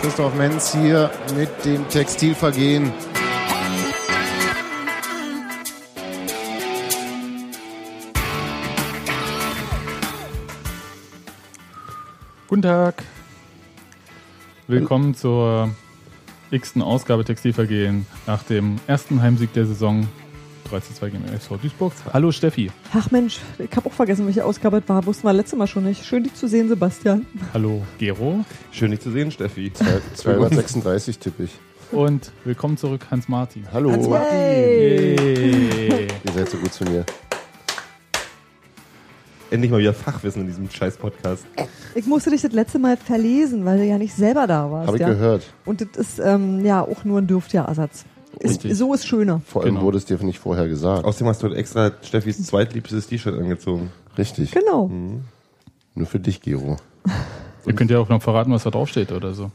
Christoph Menz hier mit dem Textilvergehen. Guten Tag. Willkommen zur x-ten Ausgabe Textilvergehen nach dem ersten Heimsieg der Saison 3 zu 2 gegen SV Duisburg. Hallo Steffi. Ach Mensch, ich habe auch vergessen, welche Ausgabe es war. Wussten wir letztes Mal schon nicht. Schön, dich zu sehen, Sebastian. Hallo Gero. Schön, dich zu sehen, Steffi. 236 tippe ich. Und willkommen zurück, Hans-Martin. Hallo. Hey. Yay. Ihr seid so gut zu mir. Endlich mal wieder Fachwissen in diesem scheiß Podcast. Ich musste dich das letzte Mal verlesen, weil du ja nicht selber da warst. Habe ich ja? gehört. Und das ist ähm, ja auch nur ein Dürftjahr-Ersatz. Ist, so ist schöner. Vor allem Genau. wurde es dir nicht vorher gesagt. Außerdem hast du heute extra Steffis zweitliebstes T-Shirt angezogen. Richtig. Genau. Nur für dich, Gero. Ihr könnt ja auch noch verraten, was da draufsteht oder so.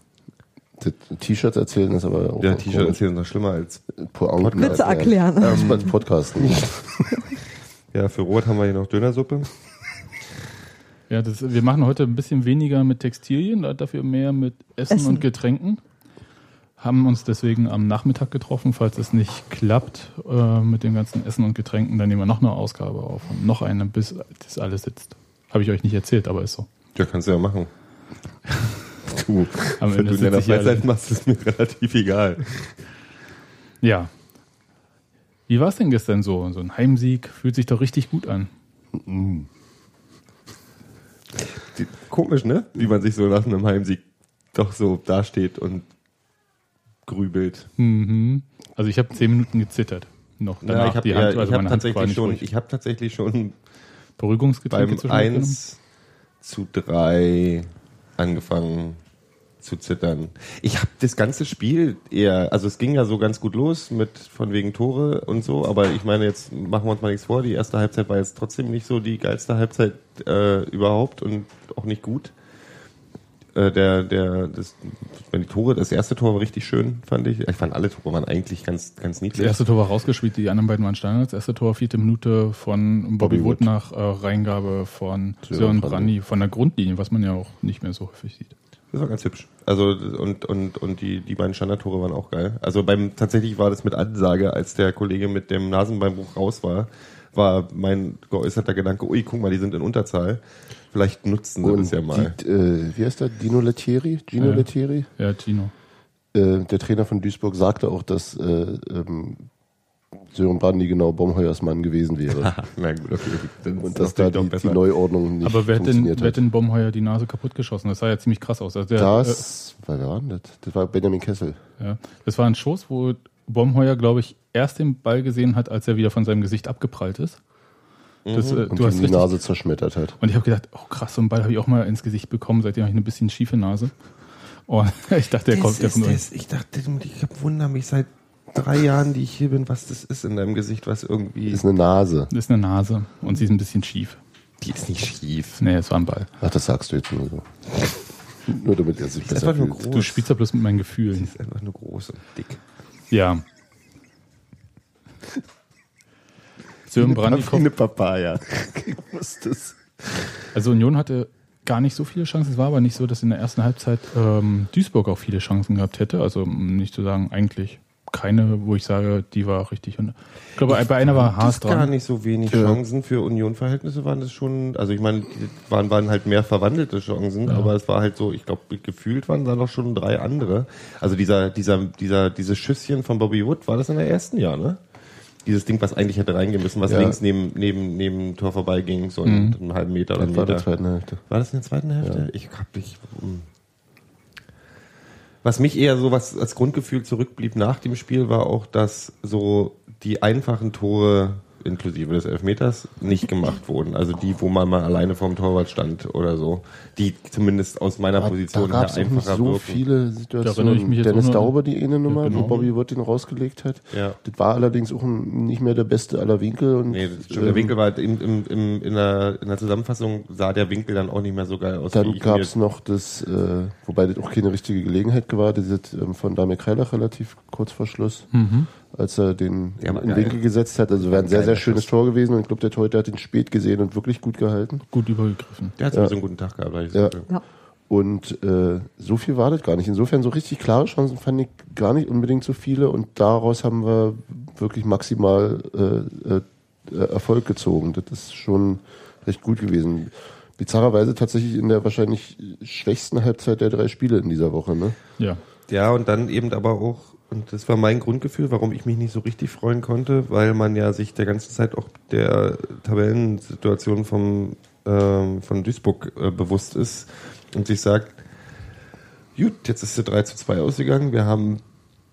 Das T-Shirt erzählen ist aber auch Der noch T-Shirt ist noch schlimmer als. Pointen Witze erklären. Ähm, als Podcast nicht. Ja, für Rot haben wir hier noch Dönersuppe. Ja, das, wir machen heute ein bisschen weniger mit Textilien, dafür mehr mit Essen, Essen. und Getränken. Haben uns deswegen am Nachmittag getroffen. Falls es nicht klappt äh, mit dem ganzen Essen und Getränken, dann nehmen wir noch eine Ausgabe auf und noch eine, bis das alles sitzt. Habe ich euch nicht erzählt, aber ist so. Ja, kannst du ja machen. Du, Am wenn Ende du in deiner Freizeit machst, ist mir relativ egal. Ja. Wie war es denn gestern so? So ein Heimsieg fühlt sich doch richtig gut an. Die, komisch, ne? Wie man sich so nach einem Heimsieg doch so dasteht und grübelt. Mhm. Also ich habe zehn Minuten gezittert. Noch danach Ja, ich habe die Hand, ja, also ich hab war tatsächlich schon, ich habe tatsächlich schon Beruhigungsgetränke beim zwischendurch genommen? 1 zu 3 angefangen zu zittern. Ich habe das ganze Spiel eher, also es ging ja so ganz gut los mit von wegen Tore und so, aber ich meine, jetzt machen wir uns mal nichts vor, die erste Halbzeit war jetzt trotzdem nicht so die geilste Halbzeit äh, überhaupt und auch nicht gut. Äh, der, der, das, wenn die Tore, das erste Tor war richtig schön, fand ich. Ich fand alle Tore waren eigentlich ganz, ganz Das niedlich. erste Tor war rausgespielt, die anderen beiden waren Standards. Das erste Tor, vierte Minute von Bobby, Bobby Wood Wood. nach äh, Reingabe von Sören. Brandy von der Grundlinie, was man ja auch nicht mehr so häufig sieht. Das war ganz hübsch. Also und und und die die beiden Standardtore waren auch geil. Also beim tatsächlich war das mit Ansage, als der Kollege mit dem Nasenbeinbruch raus war, war mein geäußerter Gedanke, ui, guck mal, die sind in Unterzahl. Vielleicht nutzen sie das ja mal. Die, äh, wie heißt der? Dino Lettieri? Gino Ja. Lettieri? Ja, Tino. Äh, der Trainer von Duisburg sagte auch, dass äh, ähm, Sören Brandy genau Baumheuers Mann gewesen wäre. Na gut, okay. Dann Und dass da die, doch die Neuordnung nicht Aber wer hat, denn, wer hat denn Bomheuer die Nase kaputt geschossen? Das sah ja ziemlich krass aus. Also der, Das, wer war das? Das war Benjamin Kessel. äh, ja, das war ein Schuss, wo Bomheuer, glaube ich, erst den Ball gesehen hat, als er wieder von seinem Gesicht abgeprallt ist. Das, äh, Mhm. Und du hast die richtig, Nase zerschmettert hat. Und ich habe gedacht, oh krass, so einen Ball habe ich auch mal ins Gesicht bekommen. Seitdem habe ich eine bisschen schiefe Nase. Und ich dachte, der kommt, der das kommt das. Ich dachte, ich wundere mich seit drei Jahren, die ich hier bin, was das ist in deinem Gesicht, was irgendwie. Ist eine Nase. Das ist eine Nase und sie ist ein bisschen schief. die ist nicht schief. Nee, es war ein Ball. Ach, das sagst du jetzt nur so. nur damit er sich besser fühlt. Du spielst ja bloß mit meinen Gefühlen. ist einfach nur groß und dick. Ja. Sören Brandy kommt. Papaya. ich wusste es. Also Union hatte gar nicht so viele Chancen. Es war aber nicht so, dass in der ersten Halbzeit ähm, Duisburg auch viele Chancen gehabt hätte. Also um nicht zu sagen, eigentlich keine, wo ich sage, die war richtig. Und ich glaube, bei einer war Haas Das gar dran. nicht so wenig Ja. Chancen für Union-Verhältnisse waren das schon, also ich meine, die waren, waren halt mehr verwandelte Chancen, aber es war halt so, ich glaube, gefühlt waren da noch schon drei andere. Also dieser, dieser, dieser, dieses Schüsschen von Bobby Wood, war das in der ersten Jahr, ne? Dieses Ding, was eigentlich hätte reingehen müssen, was Ja. links neben, neben, neben dem Tor vorbeiging, so einen, einen halben Meter oder einen Das war der Meter. zweiten Hälfte. War das in der zweiten Hälfte? Ich hab dich. hm. Was mich eher so was als Grundgefühl zurückblieb nach dem Spiel, war auch, dass so die einfachen Tore inklusive des Elfmeters nicht gemacht wurden. Also die, wo man mal alleine vorm Torwart stand oder so. Die zumindest aus meiner Da Position gab her einfacher so wirken. viele Da Situationen. mich jetzt Dennis Dauber, die eine Nummer, Ja, genau. wo Bobby Wood den rausgelegt hat. Ja. Das war allerdings auch nicht mehr der beste aller Winkel. Und, Nee, das stimmt. ähm, Der Winkel war halt im, im, im, in, der, in der Zusammenfassung sah der Winkel dann auch nicht mehr so geil aus. Dann gab es noch das, äh, wobei das auch keine richtige Gelegenheit war, das ist ähm, von Damir Kreilach relativ kurz vor Schluss. Mhm. Als er den Ja, in den. Winkel gesetzt hat. Also wäre ein sehr, sehr schönes Schuss. Tor gewesen und ich glaube, der Torhüter hat ihn spät gesehen und wirklich gut gehalten. Gut übergegriffen. Der hat sowieso einen guten Tag gehabt. hab Ich Ja. Ja. Und äh, so viel war das gar nicht. Insofern so richtig klare Chancen fand ich gar nicht unbedingt so viele und daraus haben wir wirklich maximal äh, äh, Erfolg gezogen. Das ist schon recht gut gewesen. Bizarrerweise tatsächlich in der wahrscheinlich schwächsten Halbzeit der drei Spiele in dieser Woche. Ne? Ja. Ja, und dann eben aber auch, und das war mein Grundgefühl, warum ich mich nicht so richtig freuen konnte, weil man ja sich der ganzen Zeit auch der Tabellensituation vom, ähm, von Duisburg äh, bewusst ist und sich sagt, gut, jetzt ist es 3 zu 2 ausgegangen, wir haben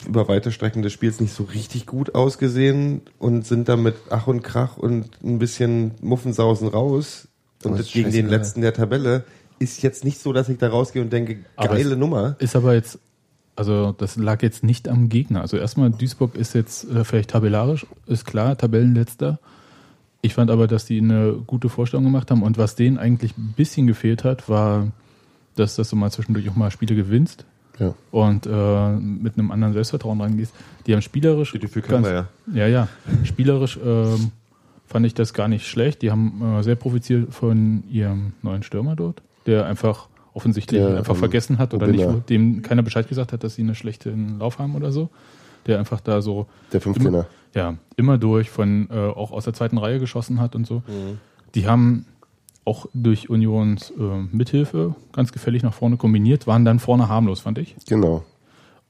über weite Strecken des Spiels nicht so richtig gut ausgesehen und sind dann mit Ach und Krach und ein bisschen Muffensausen raus. Und Das gegen den letzten der Tabelle ist jetzt nicht so, dass ich da rausgehe und denke, geile Nummer. Ist aber jetzt, also das lag jetzt nicht am Gegner. Also erstmal, Duisburg ist jetzt äh, vielleicht tabellarisch, ist klar, Tabellenletzter. Ich fand aber, dass die eine gute Vorstellung gemacht haben und was denen eigentlich ein bisschen gefehlt hat, war, dass, dass du mal zwischendurch auch mal Spiele gewinnst Ja. und äh, mit einem anderen Selbstvertrauen rangehst. Die haben spielerisch. Die kennen wir ja. Ja, ja. Spielerisch ähm, fand ich das gar nicht schlecht. Die haben äh, sehr profitiert von ihrem neuen Stürmer dort, der einfach offensichtlich Der, einfach ähm, vergessen hat oder Obina. nicht, dem keiner Bescheid gesagt hat, dass sie einen schlechten Lauf haben oder so. Der einfach da so Der Fünfzehner. ja, immer durch von äh, auch aus der zweiten Reihe geschossen hat und so. Mhm. Die haben auch durch Unions äh, Mithilfe ganz gefällig nach vorne kombiniert, waren dann vorne harmlos, fand ich. Genau.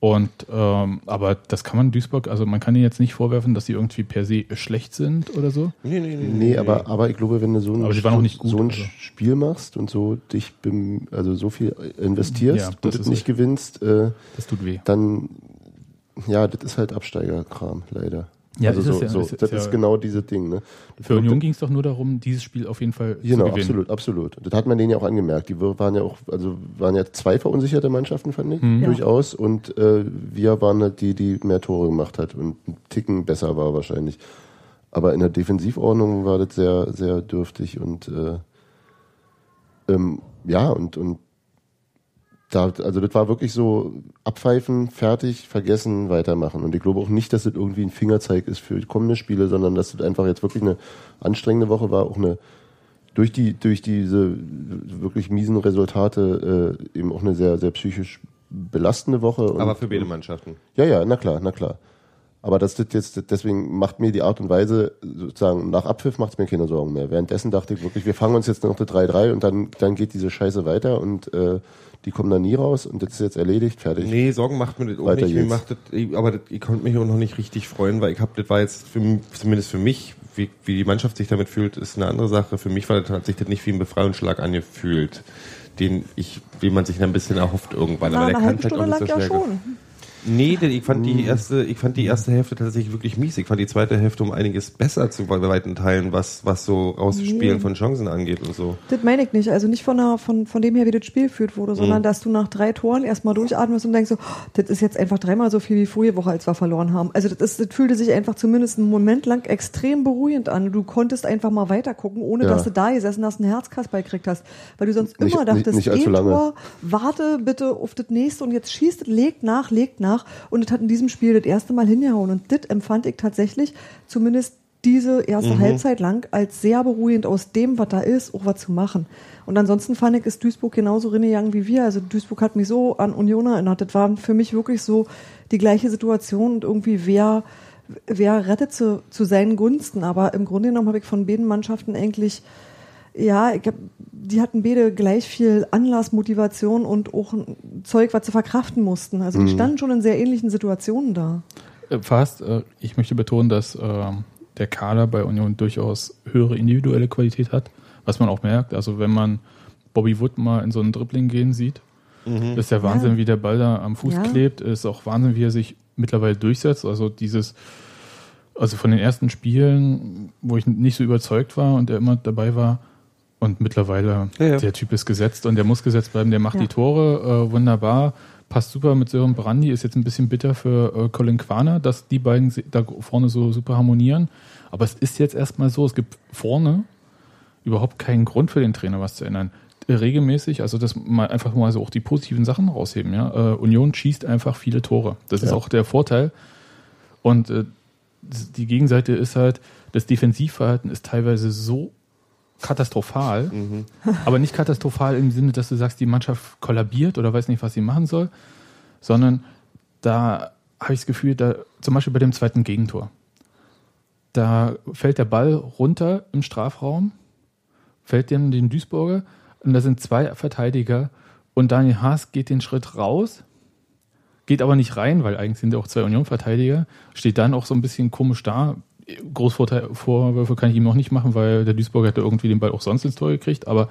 Und ähm, aber das kann man Duisburg, also man kann ihnen jetzt nicht vorwerfen, dass sie irgendwie per se schlecht sind oder so. Nee, nee, nee. Nee, aber, aber ich glaube, wenn du so ein, Aber sie waren auch nicht gut, so ein also. Spiel machst und so dich bem, also so viel investierst Ja, und das das ist nicht echt- gewinnst, äh, Das tut weh. dann ja, das ist halt Absteigerkram, leider. Ja, also ist so, ja, so, ist- ist das ja- ist genau dieses Ding. Ne? Für Union ging es doch nur darum, dieses Spiel auf jeden Fall Genau, zu gewinnen. absolut, absolut. Das hat man denen ja auch angemerkt. Die waren ja auch, also waren ja zwei verunsicherte Mannschaften, fand ich, Mhm. Durchaus. Und äh, wir waren halt die, die mehr Tore gemacht hat und einen Ticken besser war wahrscheinlich. Aber in der Defensivordnung war das sehr, sehr dürftig und äh, ähm, ja, und, und da, also das war wirklich so abpfeifen, fertig, vergessen, weitermachen. Und ich glaube auch nicht, dass das irgendwie ein Fingerzeig ist für kommende Spiele, sondern dass das einfach jetzt wirklich eine anstrengende Woche war, auch eine durch die durch diese wirklich miesen Resultate äh, eben auch eine sehr sehr psychisch belastende Woche. Und, Aber für beide Mannschaften. ja, ja, na klar, na klar. Aber das, das jetzt, deswegen macht mir die Art und Weise, sozusagen, nach Abpfiff macht es mir keine Sorgen mehr. Währenddessen dachte ich wirklich, wir fangen uns jetzt noch eine 3-3 und dann, dann geht diese Scheiße weiter und äh, die kommen da nie raus und das ist jetzt erledigt, fertig. Nee, Sorgen macht mir das auch Weiter nicht. Mir macht das, ich- aber das, ich konnte mich auch noch nicht richtig freuen, weil ich habe, das war jetzt für, m- zumindest für mich, wie, wie die Mannschaft sich damit fühlt, ist eine andere Sache. Für mich war das, hat sich das nicht wie ein Befreiungsschlag angefühlt, den ich, den man sich dann ein bisschen erhofft irgendwann. Na, aber der eine kann halbe vielleicht auch Stunde nicht ja schnell. schon. Nee, denn ich fand die erste, ich fand die erste Hälfte tatsächlich wirklich mies. Ich fand die zweite Hälfte um einiges besser zu weiten Teilen, was, was so rausspielen Nee. von Chancen angeht und so. Das meine ich nicht. Also nicht von, der, von, von dem her, wie das Spiel geführt wurde, sondern Mhm. dass du nach drei Toren erstmal durchatmest und denkst so, oh, das ist jetzt einfach dreimal so viel wie vorige Woche, als wir verloren haben. Also das, ist, das fühlte sich einfach zumindest einen Moment lang extrem beruhigend an. Du konntest einfach mal weiter gucken, ohne Ja. dass du da gesessen hast, einen Herzkasper gekriegt hast. Weil du sonst Nicht- immer nicht- dachtest, nicht lange. Tor, warte bitte auf das nächste und jetzt schießt legt nach, legt nach. Und das hat in diesem Spiel das erste Mal hingehauen. Und das empfand ich tatsächlich, zumindest diese erste Halbzeit lang, als sehr beruhigend aus dem, was da ist, auch was zu machen. Und ansonsten fand ich, ist Duisburg genauso reingegangen wie wir. Also Duisburg hat mich so an Union erinnert. Das war für mich wirklich so die gleiche Situation und irgendwie wer, wer rettet zu, zu seinen Gunsten. Aber im Grunde genommen habe ich von beiden Mannschaften eigentlich ja, ich hab, die hatten beide gleich viel Anlass, Motivation und auch ein Zeug, was sie verkraften mussten. Also die standen schon in sehr ähnlichen Situationen da. Äh, Fast. Äh, ich möchte betonen, dass ähm, der Kader bei Union durchaus höhere individuelle Qualität hat, was man auch merkt. Also wenn man Bobby Wood mal in so einen Dribbling gehen sieht, ist der Wahnsinn, Ja. wie der Ball da am Fuß Ja. klebt. Ist auch Wahnsinn, wie er sich mittlerweile durchsetzt. Also dieses, also von den ersten Spielen, wo ich nicht so überzeugt war und er immer dabei war. Und mittlerweile, Ja, ja. der Typ ist gesetzt und der muss gesetzt bleiben. Der macht Ja. die Tore äh, wunderbar. Passt super mit Sören Brandy. Ist jetzt ein bisschen bitter für äh, Colin Quaner, dass die beiden da vorne so super harmonieren. Aber es ist jetzt erstmal so, es gibt vorne überhaupt keinen Grund für den Trainer, was zu ändern. Äh, Regelmäßig, also das mal einfach mal so auch die positiven Sachen rausheben. Ja? Äh, Union schießt einfach viele Tore. Das ist auch der Vorteil. Und äh, die Gegenseite ist halt, das Defensivverhalten ist teilweise so katastrophal, aber nicht katastrophal im Sinne, dass du sagst, die Mannschaft kollabiert oder weiß nicht, was sie machen soll, sondern da habe ich das Gefühl, da zum Beispiel bei dem zweiten Gegentor, da fällt der Ball runter im Strafraum, fällt dem den Duisburger und da sind zwei Verteidiger und Daniel Haas geht den Schritt raus, geht aber nicht rein, weil eigentlich sind ja auch zwei Union-Verteidiger, steht dann auch so ein bisschen komisch da. Großvorwürfe kann ich ihm noch nicht machen, weil der Duisburger hätte irgendwie den Ball auch sonst ins Tor gekriegt, aber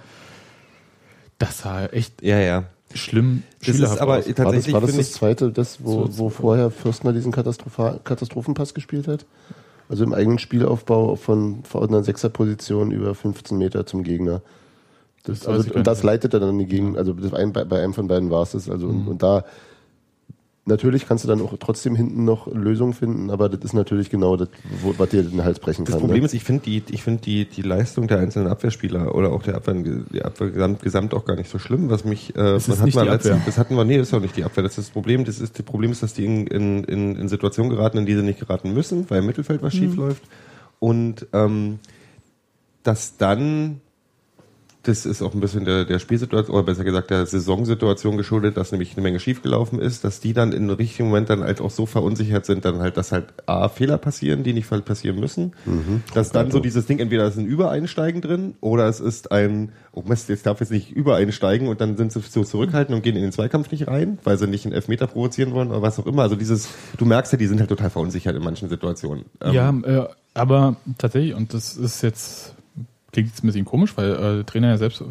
das sah echt Ja, ja. schlimm. Das ist aber aus. War das, tatsächlich, war das finde das ich, zweite, das, wo, wo vorher Fürstner diesen Katastrophenpass gespielt hat? Also im eigenen Spielaufbau von verordneter Sechserposition über 15 Meter zum Gegner. Das, Das also, und das nicht mehr. leitet er dann die Gegend, also das ein, bei, bei einem von beiden war es das. Also Mhm. und, und da natürlich kannst du dann auch trotzdem hinten noch Lösungen finden, aber das ist natürlich genau das, wo, was dir den Hals brechen Das kann. Problem ne? ist, ich finde die, ich finde die, die Leistung der einzelnen Abwehrspieler oder auch der Abwehr, die Abwehr gesamt, gesamt auch gar nicht so schlimm. Was mich, äh, hat nicht man die als- Abwehr. das hatten wir, nee, das ist auch nicht die Abwehr. Das ist das Problem. Das ist, das Problem ist, dass die in, in, in, in Situationen geraten, in die sie nicht geraten müssen, weil im Mittelfeld was schief läuft. Und, ähm, dass dann, das ist auch ein bisschen der, der Spielsituation, oder besser gesagt der Saisonsituation geschuldet, dass nämlich eine Menge schiefgelaufen ist, dass die dann in einem richtigen Moment dann halt auch so verunsichert sind, dann halt, dass halt A, Fehler passieren, die nicht passieren müssen. Dass dann so dieses Ding, entweder ist ein Übereinsteigen drin oder es ist ein, oh Mist, jetzt darf jetzt nicht übereinsteigen und dann sind sie so zurückhaltend und gehen in den Zweikampf nicht rein, weil sie nicht einen Elfmeter provozieren wollen oder was auch immer. Also dieses, du merkst ja, die sind halt total verunsichert in manchen Situationen. Ähm, Ja, äh, aber tatsächlich, und das ist jetzt, klingt jetzt ein bisschen komisch, weil äh, der Trainer ja selbst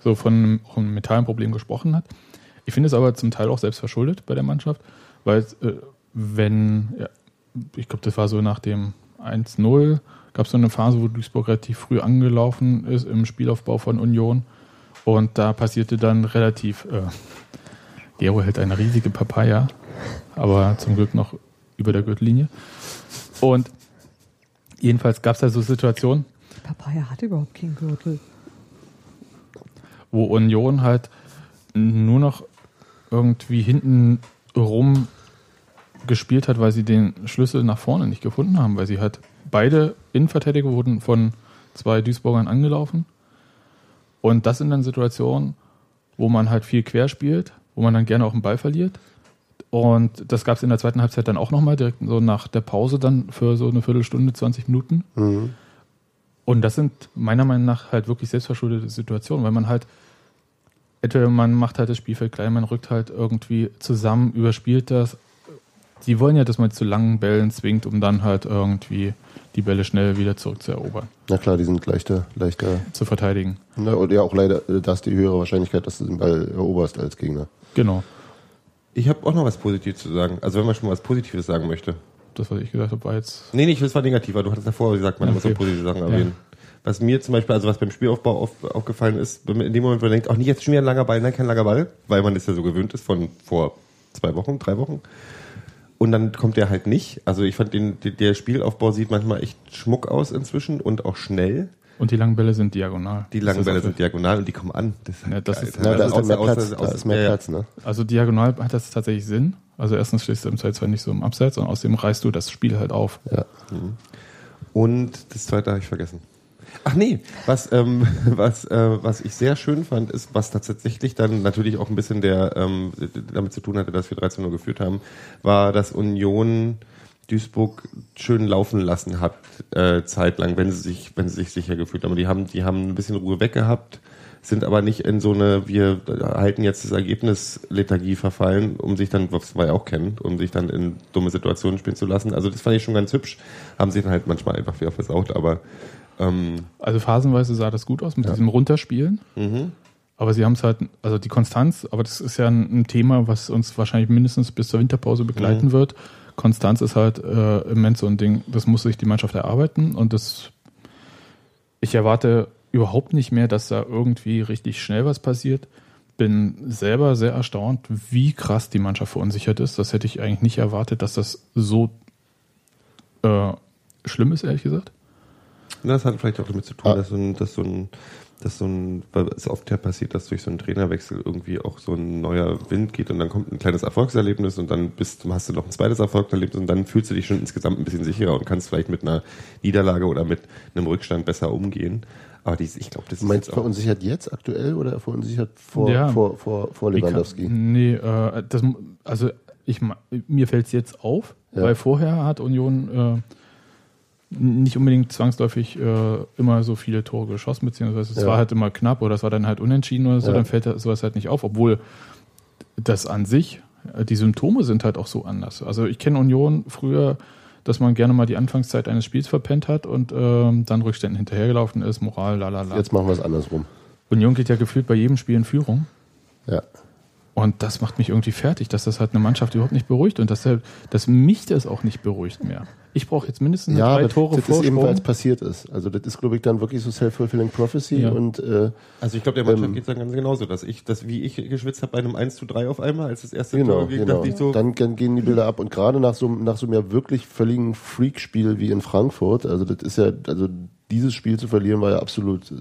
so von einem, mentalen Problem gesprochen hat. Ich finde es aber zum Teil auch selbst verschuldet bei der Mannschaft, weil äh, wenn, ja, ich glaube, das war so nach dem 1-0, gab es so eine Phase, wo Duisburg relativ früh angelaufen ist im Spielaufbau von Union. Und da passierte dann relativ, äh, Gero hält eine riesige Papaya, aber zum Glück noch über der Gürtellinie. Und jedenfalls gab es da so Situationen, Papaya hat überhaupt keinen Gürtel. wo Union halt nur noch irgendwie hinten rum gespielt hat, weil sie den Schlüssel nach vorne nicht gefunden haben, weil sie halt beide Innenverteidiger wurden von zwei Duisburgern angelaufen. Und das sind dann Situationen, wo man halt viel quer spielt, wo man dann gerne auch einen Ball verliert. Und das gab es in der zweiten Halbzeit dann auch nochmal, direkt so nach der Pause dann für so eine Viertelstunde, 20 Minuten. Mhm. Und das sind meiner Meinung nach halt wirklich selbstverschuldete Situationen, weil man halt, entweder man macht halt das Spielfeld klein, man rückt halt irgendwie zusammen, überspielt das. Die wollen ja, dass man zu langen Bällen zwingt, um dann halt irgendwie die Bälle schnell wieder zurückzuerobern, Na klar, die sind leichter, leichter. zu verteidigen. Na, und ja, auch leider, äh, da ist die höhere Wahrscheinlichkeit, dass du den Ball eroberst als Gegner. Genau. Ich habe auch noch was Positives zu sagen. Also wenn man schon mal was Positives sagen möchte. Das, was ich gesagt habe, war jetzt. Nee, nicht, das war negativer. Du hattest davor gesagt, man Ja, muss auch okay. positive Sachen Ja. erwähnen. Was mir zum Beispiel, also was beim Spielaufbau auf, aufgefallen ist, wenn man in dem Moment, wo man denkt, auch nicht jetzt schon wieder ein langer Ball, nein, kein langer Ball, weil man das ja so gewöhnt ist von vor zwei Wochen, drei Wochen. Und dann kommt der halt nicht. Also ich fand den, der- Spielaufbau sieht manchmal echt schmuck aus inzwischen und auch schnell. Und die langen Bälle sind diagonal. Die Das langen ist Bälle sind diagonal und die kommen an. Das, Ja, das geil. ist- Na, da Also ist auch mehr aus- Platz, aus- da ist mehr ja, ja. Platz, ne? Also diagonal hat das tatsächlich Sinn. Also erstens stehst du im Zweifelsfall nicht so im Abseits und außerdem reißt du das Spiel halt auf. Ja. Und das zweite habe ich vergessen. Ach nee, was, ähm, was, äh, was ich sehr schön fand, ist, was tatsächlich dann natürlich auch ein bisschen der, ähm, damit zu tun hatte, dass wir 13 Uhr geführt haben, war, dass Union Duisburg schön laufen lassen hat, äh, zeitlang, wenn sie sich, wenn sie sich sicher gefühlt haben. Die haben, die haben ein bisschen Ruhe weggehabt, sind aber nicht in so eine, wir halten jetzt das Ergebnis Lethargie verfallen, um sich dann, was wir ja auch kennen, um sich dann in dumme Situationen spielen zu lassen. Also das fand ich schon ganz hübsch. Haben sich dann halt manchmal einfach wieder versaut, aber ähm, Also phasenweise sah das gut aus mit diesem Runterspielen. Aber sie haben es halt, also die Konstanz, aber das ist ja ein, ein Thema, was uns wahrscheinlich mindestens bis zur Winterpause begleiten wird. Konstanz ist halt äh, im Moment so ein Ding, das muss sich die Mannschaft erarbeiten und das, ich erwarte überhaupt nicht mehr, dass da irgendwie richtig schnell was passiert. Bin selber sehr erstaunt, wie krass die Mannschaft verunsichert ist. Das hätte ich eigentlich nicht erwartet, dass das so äh, schlimm ist, ehrlich gesagt. das hat vielleicht auch damit zu tun, Ah. dass so ein, dass so ein dass so ein, weil es oft ja passiert, dass durch so einen Trainerwechsel irgendwie auch so ein neuer Wind geht und dann kommt ein kleines Erfolgserlebnis und dann bist, hast du noch ein zweites Erfolgserlebnis und dann fühlst du dich schon insgesamt ein bisschen sicherer und kannst vielleicht mit einer Niederlage oder mit einem Rückstand besser umgehen. Aber dies, ich glaube, das ist Meinst jetzt du auch, verunsichert jetzt aktuell oder verunsichert vor, Ja. vor, vor, vor Ich kann- Lewandowski? Nee, äh, das, also ich, mir fällt es jetzt auf, Ja. weil vorher hat Union äh, nicht unbedingt zwangsläufig äh, immer so viele Tore geschossen, beziehungsweise es Ja. war halt immer knapp oder es war dann halt unentschieden oder so, Ja. dann fällt sowas halt nicht auf, obwohl das an sich, äh, die Symptome sind halt auch so anders. Also ich kenne Union früher, dass man gerne mal die Anfangszeit eines Spiels verpennt hat und ähm, dann Rückständen hinterhergelaufen ist, Moral, lalala. Jetzt machen wir es andersrum. Union geht ja gefühlt bei jedem Spiel in Führung. Ja. Und das macht mich irgendwie fertig, dass das halt eine Mannschaft überhaupt nicht beruhigt und dass, der, dass mich das auch nicht beruhigt mehr. Ich brauche jetzt mindestens eine Ja, drei aber Tore das ist eben, weil es passiert ist. Also das ist, glaube ich, dann wirklich so self-fulfilling prophecy Ja. und äh, also ich glaube, der Mannschaft Ähm, geht es dann ganz genauso, dass ich, dass wie ich geschwitzt habe bei einem 1 zu 3 auf einmal, als das erste genau, Tor ging, genau. dachte ich so, Dann, dann gehen die Bilder ab und gerade nach so, nach so einem ja wirklich völligen Freakspiel wie in Frankfurt, also das ist ja, also dieses Spiel zu verlieren war ja absolut äh,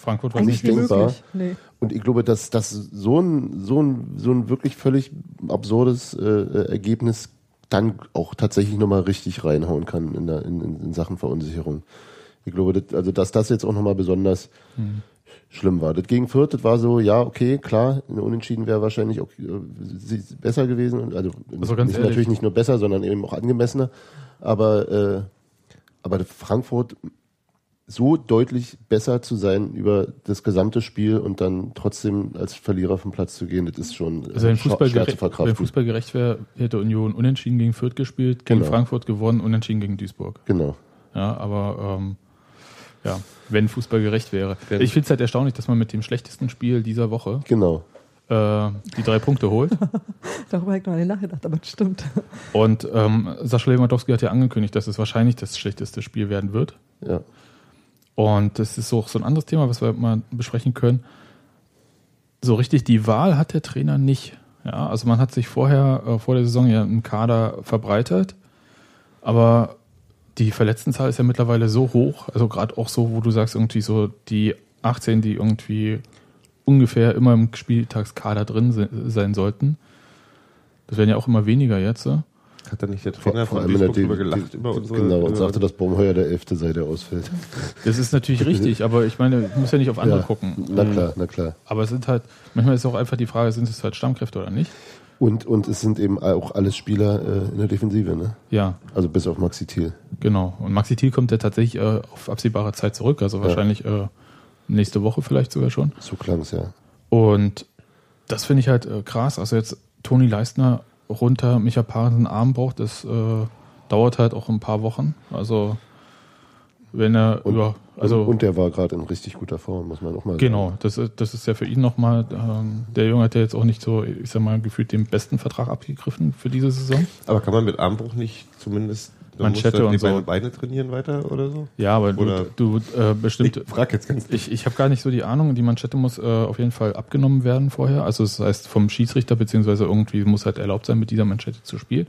Frankfurt war nicht denkbar. Nee. Und ich glaube, dass, dass so, ein, so, ein, so ein wirklich völlig absurdes äh, Ergebnis dann auch tatsächlich nochmal richtig reinhauen kann in, der, in, in, in Sachen Verunsicherung. Ich glaube, das, also dass das jetzt auch nochmal besonders schlimm war. Das gegen Fürth, das war so, ja, okay, klar, eine Unentschieden wäre wahrscheinlich auch äh, besser gewesen. Also, Also ganz nicht, ehrlich. natürlich nicht nur besser, sondern eben auch angemessener. Aber, äh, aber Frankfurt so deutlich besser zu sein über das gesamte Spiel und dann trotzdem als Verlierer vom Platz zu gehen, das ist schon Also wenn Fußball, schwer zu gerecht, wenn verkraften. Fußball gerecht wäre, hätte Union unentschieden gegen Fürth gespielt, gegen Genau. Frankfurt gewonnen, unentschieden gegen Duisburg. Genau. Ja, aber ähm, ja, wenn Fußball gerecht wäre. Wenn- ich finde es halt erstaunlich, dass man mit dem schlechtesten Spiel dieser Woche Genau. äh, die drei Punkte holt. Darüber habe ich noch nicht nachgedacht, aber das stimmt. Und ähm, Sascha Lewandowski hat ja angekündigt, dass es wahrscheinlich das schlechteste Spiel werden wird. Ja. Und das ist auch so ein anderes Thema, was wir mal besprechen können. So richtig die Wahl hat der Trainer nicht. Ja, also man hat sich vorher, äh, vor der Saison ja einen Kader verbreitert, aber die Verletztenzahl ist ja mittlerweile so hoch, also gerade auch so, wo du sagst, irgendwie so die 18, die irgendwie ungefähr immer im Spieltagskader drin se sein sollten. Das werden ja auch immer weniger jetzt. So. Hat da nicht der Vor, Trainer vor von allem in der Duisburg drüber gelacht De- über unsere... Genau, und sagte, dass Baumheuer der Elfte sei, der ausfällt. Das ist natürlich richtig, aber ich meine, ich muss ja nicht auf andere Ja, gucken. Na klar, na klar. Aber es sind halt, manchmal ist auch einfach die Frage, sind es halt Stammkräfte oder nicht? Und, und es sind eben auch alles Spieler äh, in der Defensive, ne? Ja, Also bis auf Maxi Thiel. genau. Und Maxi Thiel kommt ja tatsächlich äh, auf absehbare Zeit zurück, also wahrscheinlich äh, nächste Woche vielleicht sogar schon. So klang's ja. Und das finde ich halt äh, krass. Also jetzt Toni Leistner runter, Micha Parensen Arm braucht, das äh, dauert halt auch ein paar Wochen. Also wenn er Und, über, also und, und der war gerade in richtig guter Form, muss man auch mal Genau, das ist, das ist ja für ihn nochmal, ähm, der Junge hat ja jetzt auch nicht so, ich sag mal, gefühlt den besten Vertrag abgegriffen für diese Saison. Aber kann man mit Armbruch nicht zumindest dann Manschette muss er und die Beine, so. Beine trainieren weiter oder so? Ja, aber Oder- du, du äh, bestimmt, Ich frag jetzt ganz ich, ich habe gar nicht so die Ahnung, die Manschette muss äh, auf jeden Fall abgenommen werden vorher. Also das heißt vom Schiedsrichter, beziehungsweise irgendwie muss halt erlaubt sein, mit dieser Manschette zu spielen.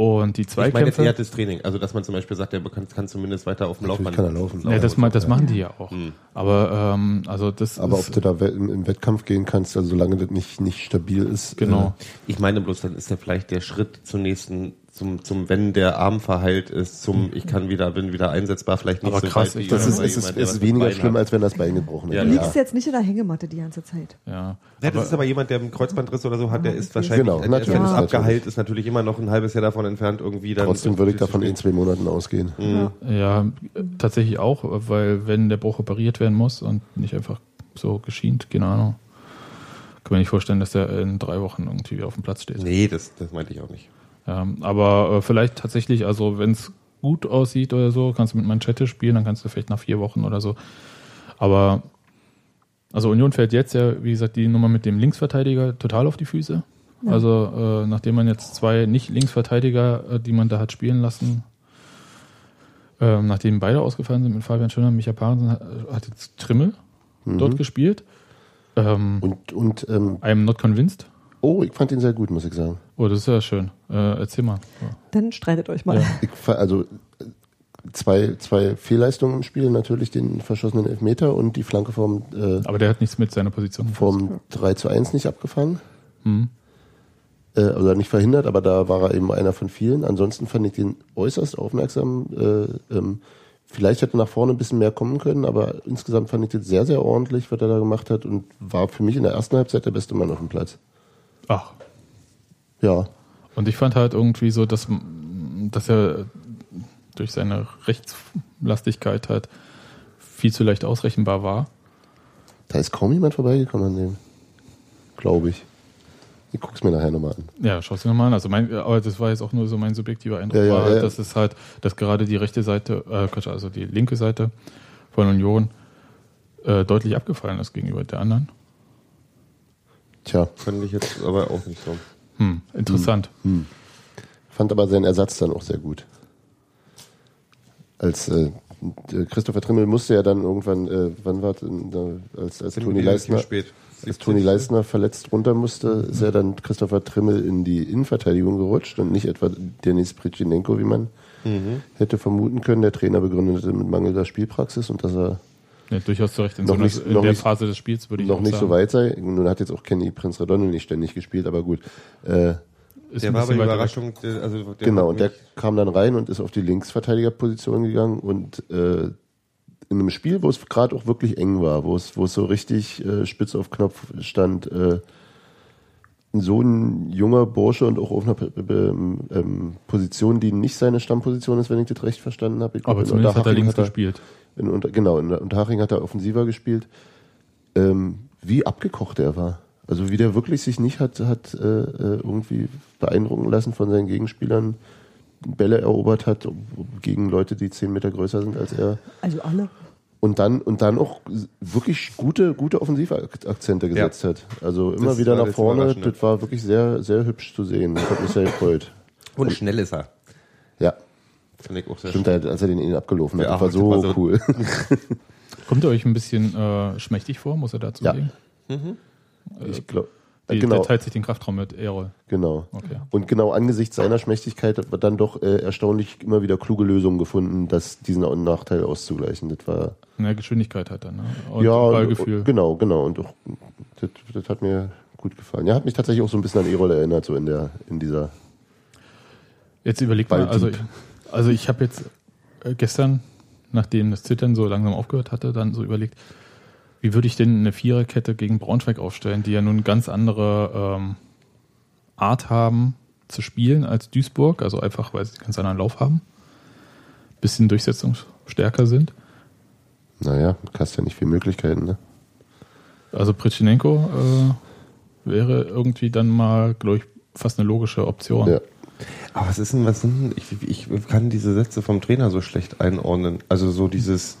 Und die Ich meine jetzt Zweikämpfe, eher das Training. Also, dass man zum Beispiel sagt, der kann, kann zumindest weiter auf dem Laufband. kann er laufen. ja, das, das machen die ja auch. Hm. Aber ähm, also das Aber ist, ob du da im, Wettkampf gehen kannst, also solange das nicht, nicht stabil ist. genau. Ich meine bloß, dann ist ja vielleicht der Schritt zum nächsten, zum, zum, wenn der Arm verheilt ist, zum, ich kann wieder, bin wieder einsetzbar, vielleicht nicht Aber so krass, weit ich- das ist, ist, ist, jemand, ist mit weniger schlimm, hat. als wenn das Bein gebrochen Ja, ist. Du ja. liegst jetzt nicht in der Hängematte die ganze Zeit. Ja. Ja, das ist aber jemand, der einen Kreuzbandriss oder so hat, der ist wahrscheinlich, Genau, wenn natürlich, es natürlich. abgeheilt ist, natürlich immer noch ein halbes Jahr davon entfernt, irgendwie dann. Trotzdem würde ich davon in zwei Monaten ausgehen. Mhm. Ja, tatsächlich auch, weil wenn der Bruch operiert werden muss und nicht einfach so geschient, keine Ahnung, kann man nicht vorstellen, dass der in drei Wochen irgendwie wieder auf dem Platz steht. Nee, das, das meinte ich auch nicht. Ja, aber äh, vielleicht tatsächlich, also wenn es gut aussieht oder so, kannst du mit Manschette spielen, dann kannst du vielleicht nach vier Wochen oder so. Aber also Union fällt jetzt ja, wie gesagt, die Nummer mit dem Linksverteidiger total auf die Füße. Ja. Also äh, nachdem man jetzt zwei Nicht-Linksverteidiger, äh, die man da hat spielen lassen, ähm, nachdem beide ausgefallen sind mit Fabian Schöner, Micha Parensen hat, hat jetzt Trimmel dort gespielt. Ähm, Und, und ähm, I'm not convinced. oh, ich fand ihn sehr gut, muss ich sagen. Oh, das ist ja schön. Äh, erzähl mal. Dann streitet euch mal. Ja. Ich, also äh, zwei, zwei Fehlleistungen im Spiel, natürlich den verschossenen Elfmeter und die Flanke vom, äh, Aber der hat nichts mit seiner Position vom 3 zu 1 nicht abgefangen. Hm. Äh, oder nicht verhindert, aber da war er eben einer von vielen. Ansonsten fand ich den äußerst aufmerksam. Äh, ähm, vielleicht hätte nach vorne ein bisschen mehr kommen können, aber insgesamt fand ich das sehr, sehr ordentlich, was er da gemacht hat und war für mich in der ersten Halbzeit der beste Mann auf dem Platz. Ach. Ja, Und ich fand halt irgendwie so, dass, dass er durch seine Rechtslastigkeit halt viel zu leicht ausrechenbar war. da ist kaum jemand vorbeigekommen an dem. Glaube ich. Ich guck's mir nachher nochmal an. Ja, schau es dir nochmal an. Also mein, aber das war jetzt auch nur so mein subjektiver Eindruck, Ja, ja, war, ja. dass es halt, dass gerade die rechte Seite, äh, also die linke Seite von Union äh, deutlich abgefallen ist gegenüber der anderen. Tja, Fand ich jetzt aber auch nicht so. Hm, interessant. fand aber seinen Ersatz dann auch sehr gut. Als äh, Christopher Trimmel musste ja dann irgendwann, äh, wann war da, als, als Toni Leistner, als Toni verletzt runter musste, ist ja dann Christopher Trimmel in die Innenverteidigung gerutscht und nicht etwa Denis Pritschinenko, wie man Mhm. hätte vermuten können. Der Trainer begründete mit mangelnder Spielpraxis und dass er Ja, durchaus zu Recht. In, Noch so einer, nicht- in noch der nicht- Phase des Spiels würde ich noch auch nicht sagen, so weit sei. Nun hat jetzt auch Kenny Prinz Redondo nicht ständig gespielt, aber gut. Äh, Ist Der war aber die. Überraschung. Der, also der Genau, hat und der kam dann rein und ist auf die Linksverteidigerposition gegangen und äh, in einem Spiel, wo es gerade auch wirklich eng war, wo es, wo es so richtig äh, spitz auf Knopf stand, äh, so ein junger Bursche und auch auf einer P- ähm, Position, die nicht seine Stammposition ist, wenn ich das recht verstanden habe. Ich glaub, Aber in zumindest hat er links gespielt. In, Unter, genau, in Unterhaching hat er offensiver gespielt. Ähm, wie abgekocht er war. Also wie der wirklich sich nicht hat, hat äh, äh, irgendwie beeindrucken lassen von seinen Gegenspielern, Bälle erobert hat gegen Leute, die zehn Meter größer sind als er. Also alle. Und dann, und dann auch wirklich gute, gute Offensivakzente gesetzt hat. Also immer Das wieder nach vorne. Das war wirklich sehr, sehr hübsch zu sehen. Das hat mich sehr gefreut. Und schnell ist er. Fand ich auch sehr stimmt, schnell. als er den innen abgelaufen hat. Ja, das war so, war so- cool. Kommt er euch ein bisschen äh, schmächtig vor, muss er dazu Ja. sagen? Ich glaube, Die, genau. Der teilt sich den Kraftraum mit Erol. Genau. Okay. Und genau angesichts seiner Schmächtigkeit hat man dann doch äh, erstaunlich immer wieder kluge Lösungen gefunden, das diesen Nachteil auszugleichen. Das war der Geschwindigkeit hat er, ne? Und ja Ballgefühl. und- genau, genau. Und auch, das, das hat mir gut gefallen. Ja, hat mich tatsächlich auch so ein bisschen an Erol erinnert, so in der in dieser. Jetzt überlegt mal, also. Also ich habe jetzt äh, gestern, nachdem das Zittern so langsam aufgehört hatte, dann so überlegt, wie würde ich denn eine Viererkette gegen Braunschweig aufstellen, die ja nun ganz andere ähm, Art haben zu spielen als Duisburg, also einfach, weil sie einen ganz anderen Lauf haben, bisschen durchsetzungsstärker sind. Naja, du hast ja nicht viele Möglichkeiten, ne? Also Pritschinenko äh, wäre irgendwie dann mal, glaube ich, fast eine logische Option. Ja. Aber was ist denn, was sind, denn- ich, ich kann diese Sätze vom Trainer so schlecht einordnen. Also so dieses,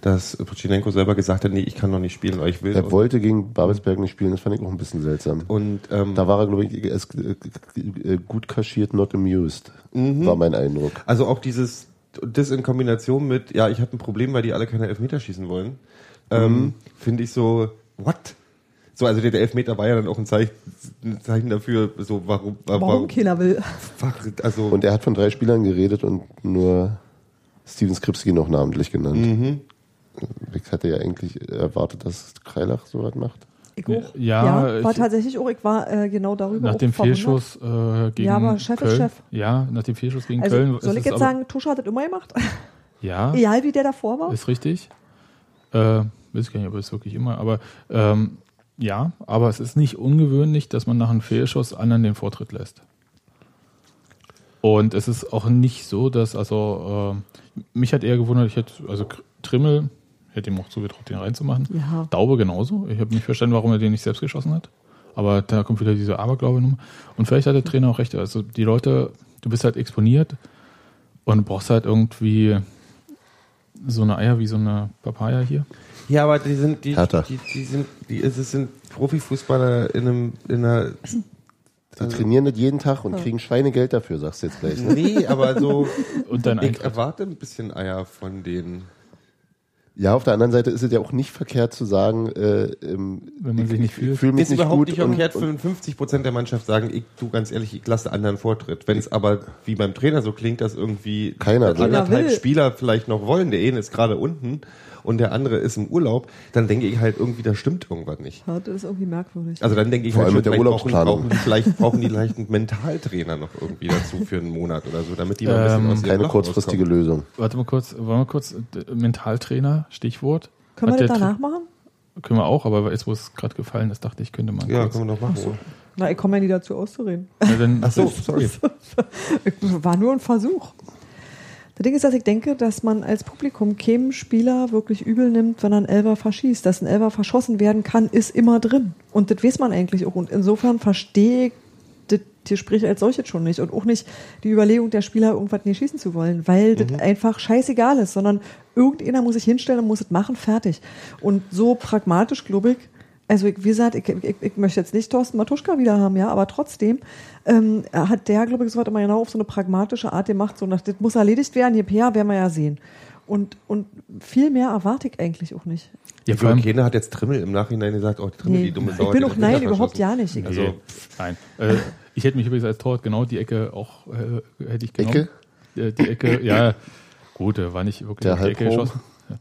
dass Pochinenko selber gesagt hat, nee, ich kann noch nicht spielen, aber ich will. Er wollte gegen Babelsberg nicht spielen, das fand ich auch ein bisschen seltsam. und ähm, Da war er, glaube ich, erst, äh, äh, gut kaschiert, not amused. Mhm. War mein Eindruck. also auch dieses, das in Kombination mit, ja, ich habe ein Problem, weil die alle keine Elfmeter schießen wollen, ähm, finde ich so, what? So, also der, Elfmeter war ja dann auch ein Zeichen, ein Zeichen dafür, so warum, Warum keiner will. also Und er hat von drei Spielern geredet und nur Steven Skripski noch namentlich genannt. Mhm. Ich hatte ja eigentlich erwartet, dass Kreilach so was macht. Ich auch. Ja, war ich- tatsächlich auch, ich war äh, genau darüber Nach dem. Fehlschuss äh, gegen Ja, aber Chef ist Köln. Chef. Ja, nach dem Fehlschuss gegen Also, Köln. soll ist ich jetzt aber- sagen, Tusche hat das immer gemacht? Ja, Egal wie der davor war? ist richtig. Äh, weiß ich gar nicht, ob es wirklich immer, aber ähm, ja, aber es ist nicht ungewöhnlich, dass man nach einem Fehlschuss anderen den Vortritt lässt. Und es ist auch nicht so, dass, also, äh, mich hat eher gewundert, ich hätte, also Trimmel, hätte ihm auch zugetraut, den reinzumachen. Ja. Daube genauso. Ich habe nicht verstanden, warum er den nicht selbst geschossen hat. Aber da kommt wieder diese Aberglaube-Nummer. Und vielleicht hat der Trainer auch recht. Also die Leute, du bist halt exponiert und brauchst halt irgendwie so eine Eier wie so eine Papaya hier. Ja, aber die sind, die, Hertha. die, die sind, die, es sind Profifußballer in einem, in einer, Die trainieren das jeden Tag und kriegen Schweinegeld dafür, sagst du jetzt gleich. Ne? nee, aber so, Und dein ich Eintritt. erwarte ein bisschen Eier von denen. Ja, auf der anderen Seite ist es ja auch nicht verkehrt zu sagen, äh, ähm, Wenn man ich, sich nicht ich fühlt. fühle mich ist nicht überhaupt gut nicht verkehrt, und 55 Prozent der Mannschaft sagen, ich, du ganz ehrlich, ich lasse anderen Vortritt. Wenn es aber wie beim Trainer so klingt, dass irgendwie Keiner will. anderthalb will. Spieler vielleicht noch wollen, der eine ist gerade unten und der andere ist im Urlaub, dann denke ich halt irgendwie, da stimmt irgendwas nicht. Ja, das ist irgendwie merkwürdig. Also dann denke ich Vor halt allem schon, mit der vielleicht brauchen, Urlaubsplanung. brauchen die vielleicht brauchen die vielleicht einen Mentaltrainer noch irgendwie dazu für einen Monat oder so, damit die mal ein bisschen Ähm, aus keine Loch kurzfristige rauskommen. Lösung. Warte mal kurz, wollen wir kurz, Mentaltrainer, Stichwort. Können wir Hat das der danach machen? Können wir auch, aber jetzt, wo es gerade gefallen ist, dachte ich, könnte man Ja, kurz. können wir doch machen. Na, ich komme ja nie dazu auszureden. Ja, dann, Ach so, sorry. War nur ein Versuch. Das Ding ist, dass ich denke, dass man als Publikum keinem Spieler wirklich übel nimmt, wenn er einen Elfer verschießt. Dass ein Elfer verschossen werden kann, ist immer drin. Und das weiß man eigentlich auch. Und insofern verstehe ich das Gespräch als solches schon nicht. Und auch nicht die Überlegung der Spieler, irgendwas nicht schießen zu wollen. Weil das einfach scheißegal ist. Sondern irgendeiner muss sich hinstellen und muss es machen, fertig. Und so pragmatisch, glaube ich, also ich, wie gesagt, ich, ich, ich möchte jetzt nicht Thorsten Matuschka wieder haben, ja, aber trotzdem ähm, hat der, glaube ich, so hat immer genau auf so eine pragmatische Art gemacht, so nach, das muss erledigt werden, hier per werden wir ja sehen. Und, und viel mehr erwarte ich eigentlich auch nicht. ja, vor allem, Keiner hat jetzt Trimmel im Nachhinein gesagt, oh, die Trimmel, Nee, die dumme ich Sau. bin hat auch nein, überhaupt ja nicht. Ich, also, Also- nein. Äh, ich hätte mich übrigens als Torwart genau die Ecke auch, äh, hätte ich genommen. Ecke? Äh, die Ecke, ja, gut, äh, war nicht wirklich Der die Ecke geschossen. Ja.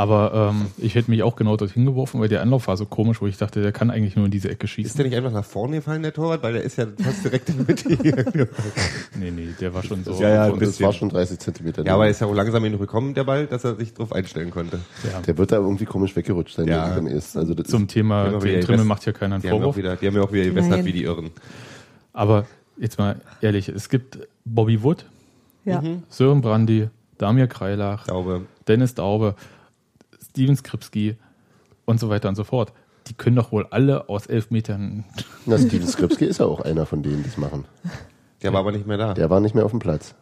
Aber ähm, ich hätte mich auch genau dorthin geworfen, weil der Anlauf war so komisch, wo ich dachte, der kann eigentlich nur in diese Ecke Ist schießen. der nicht einfach nach vorne gefallen, der Torwart? Weil der ist ja fast direkt in der Mitte hier. Nee, nee, der war schon so. Ja, ja, das bisschen. war schon 30 Zentimeter. Ja, aber er ist ja auch langsam in gekommen, der Ball, dass er sich drauf einstellen konnte. ja. der wird da irgendwie komisch weggerutscht sein, Ja. am ehesten. Also das Zum ist, Thema Trimmel macht hier keiner einen Die haben, Vorwurf. wieder, die haben ja auch wieder gewässert wie die Irren. Aber jetzt mal ehrlich, es gibt Bobby Wood, ja. Sören Brandy, Damir Kreilach, Glaube. Dennis Daube, Steven Skripski und so weiter und so fort. Die können doch wohl alle aus elf Metern. na, Steven Skripski ist ja auch einer von denen, die es machen. Der war aber nicht mehr da. Der war nicht mehr auf dem Platz.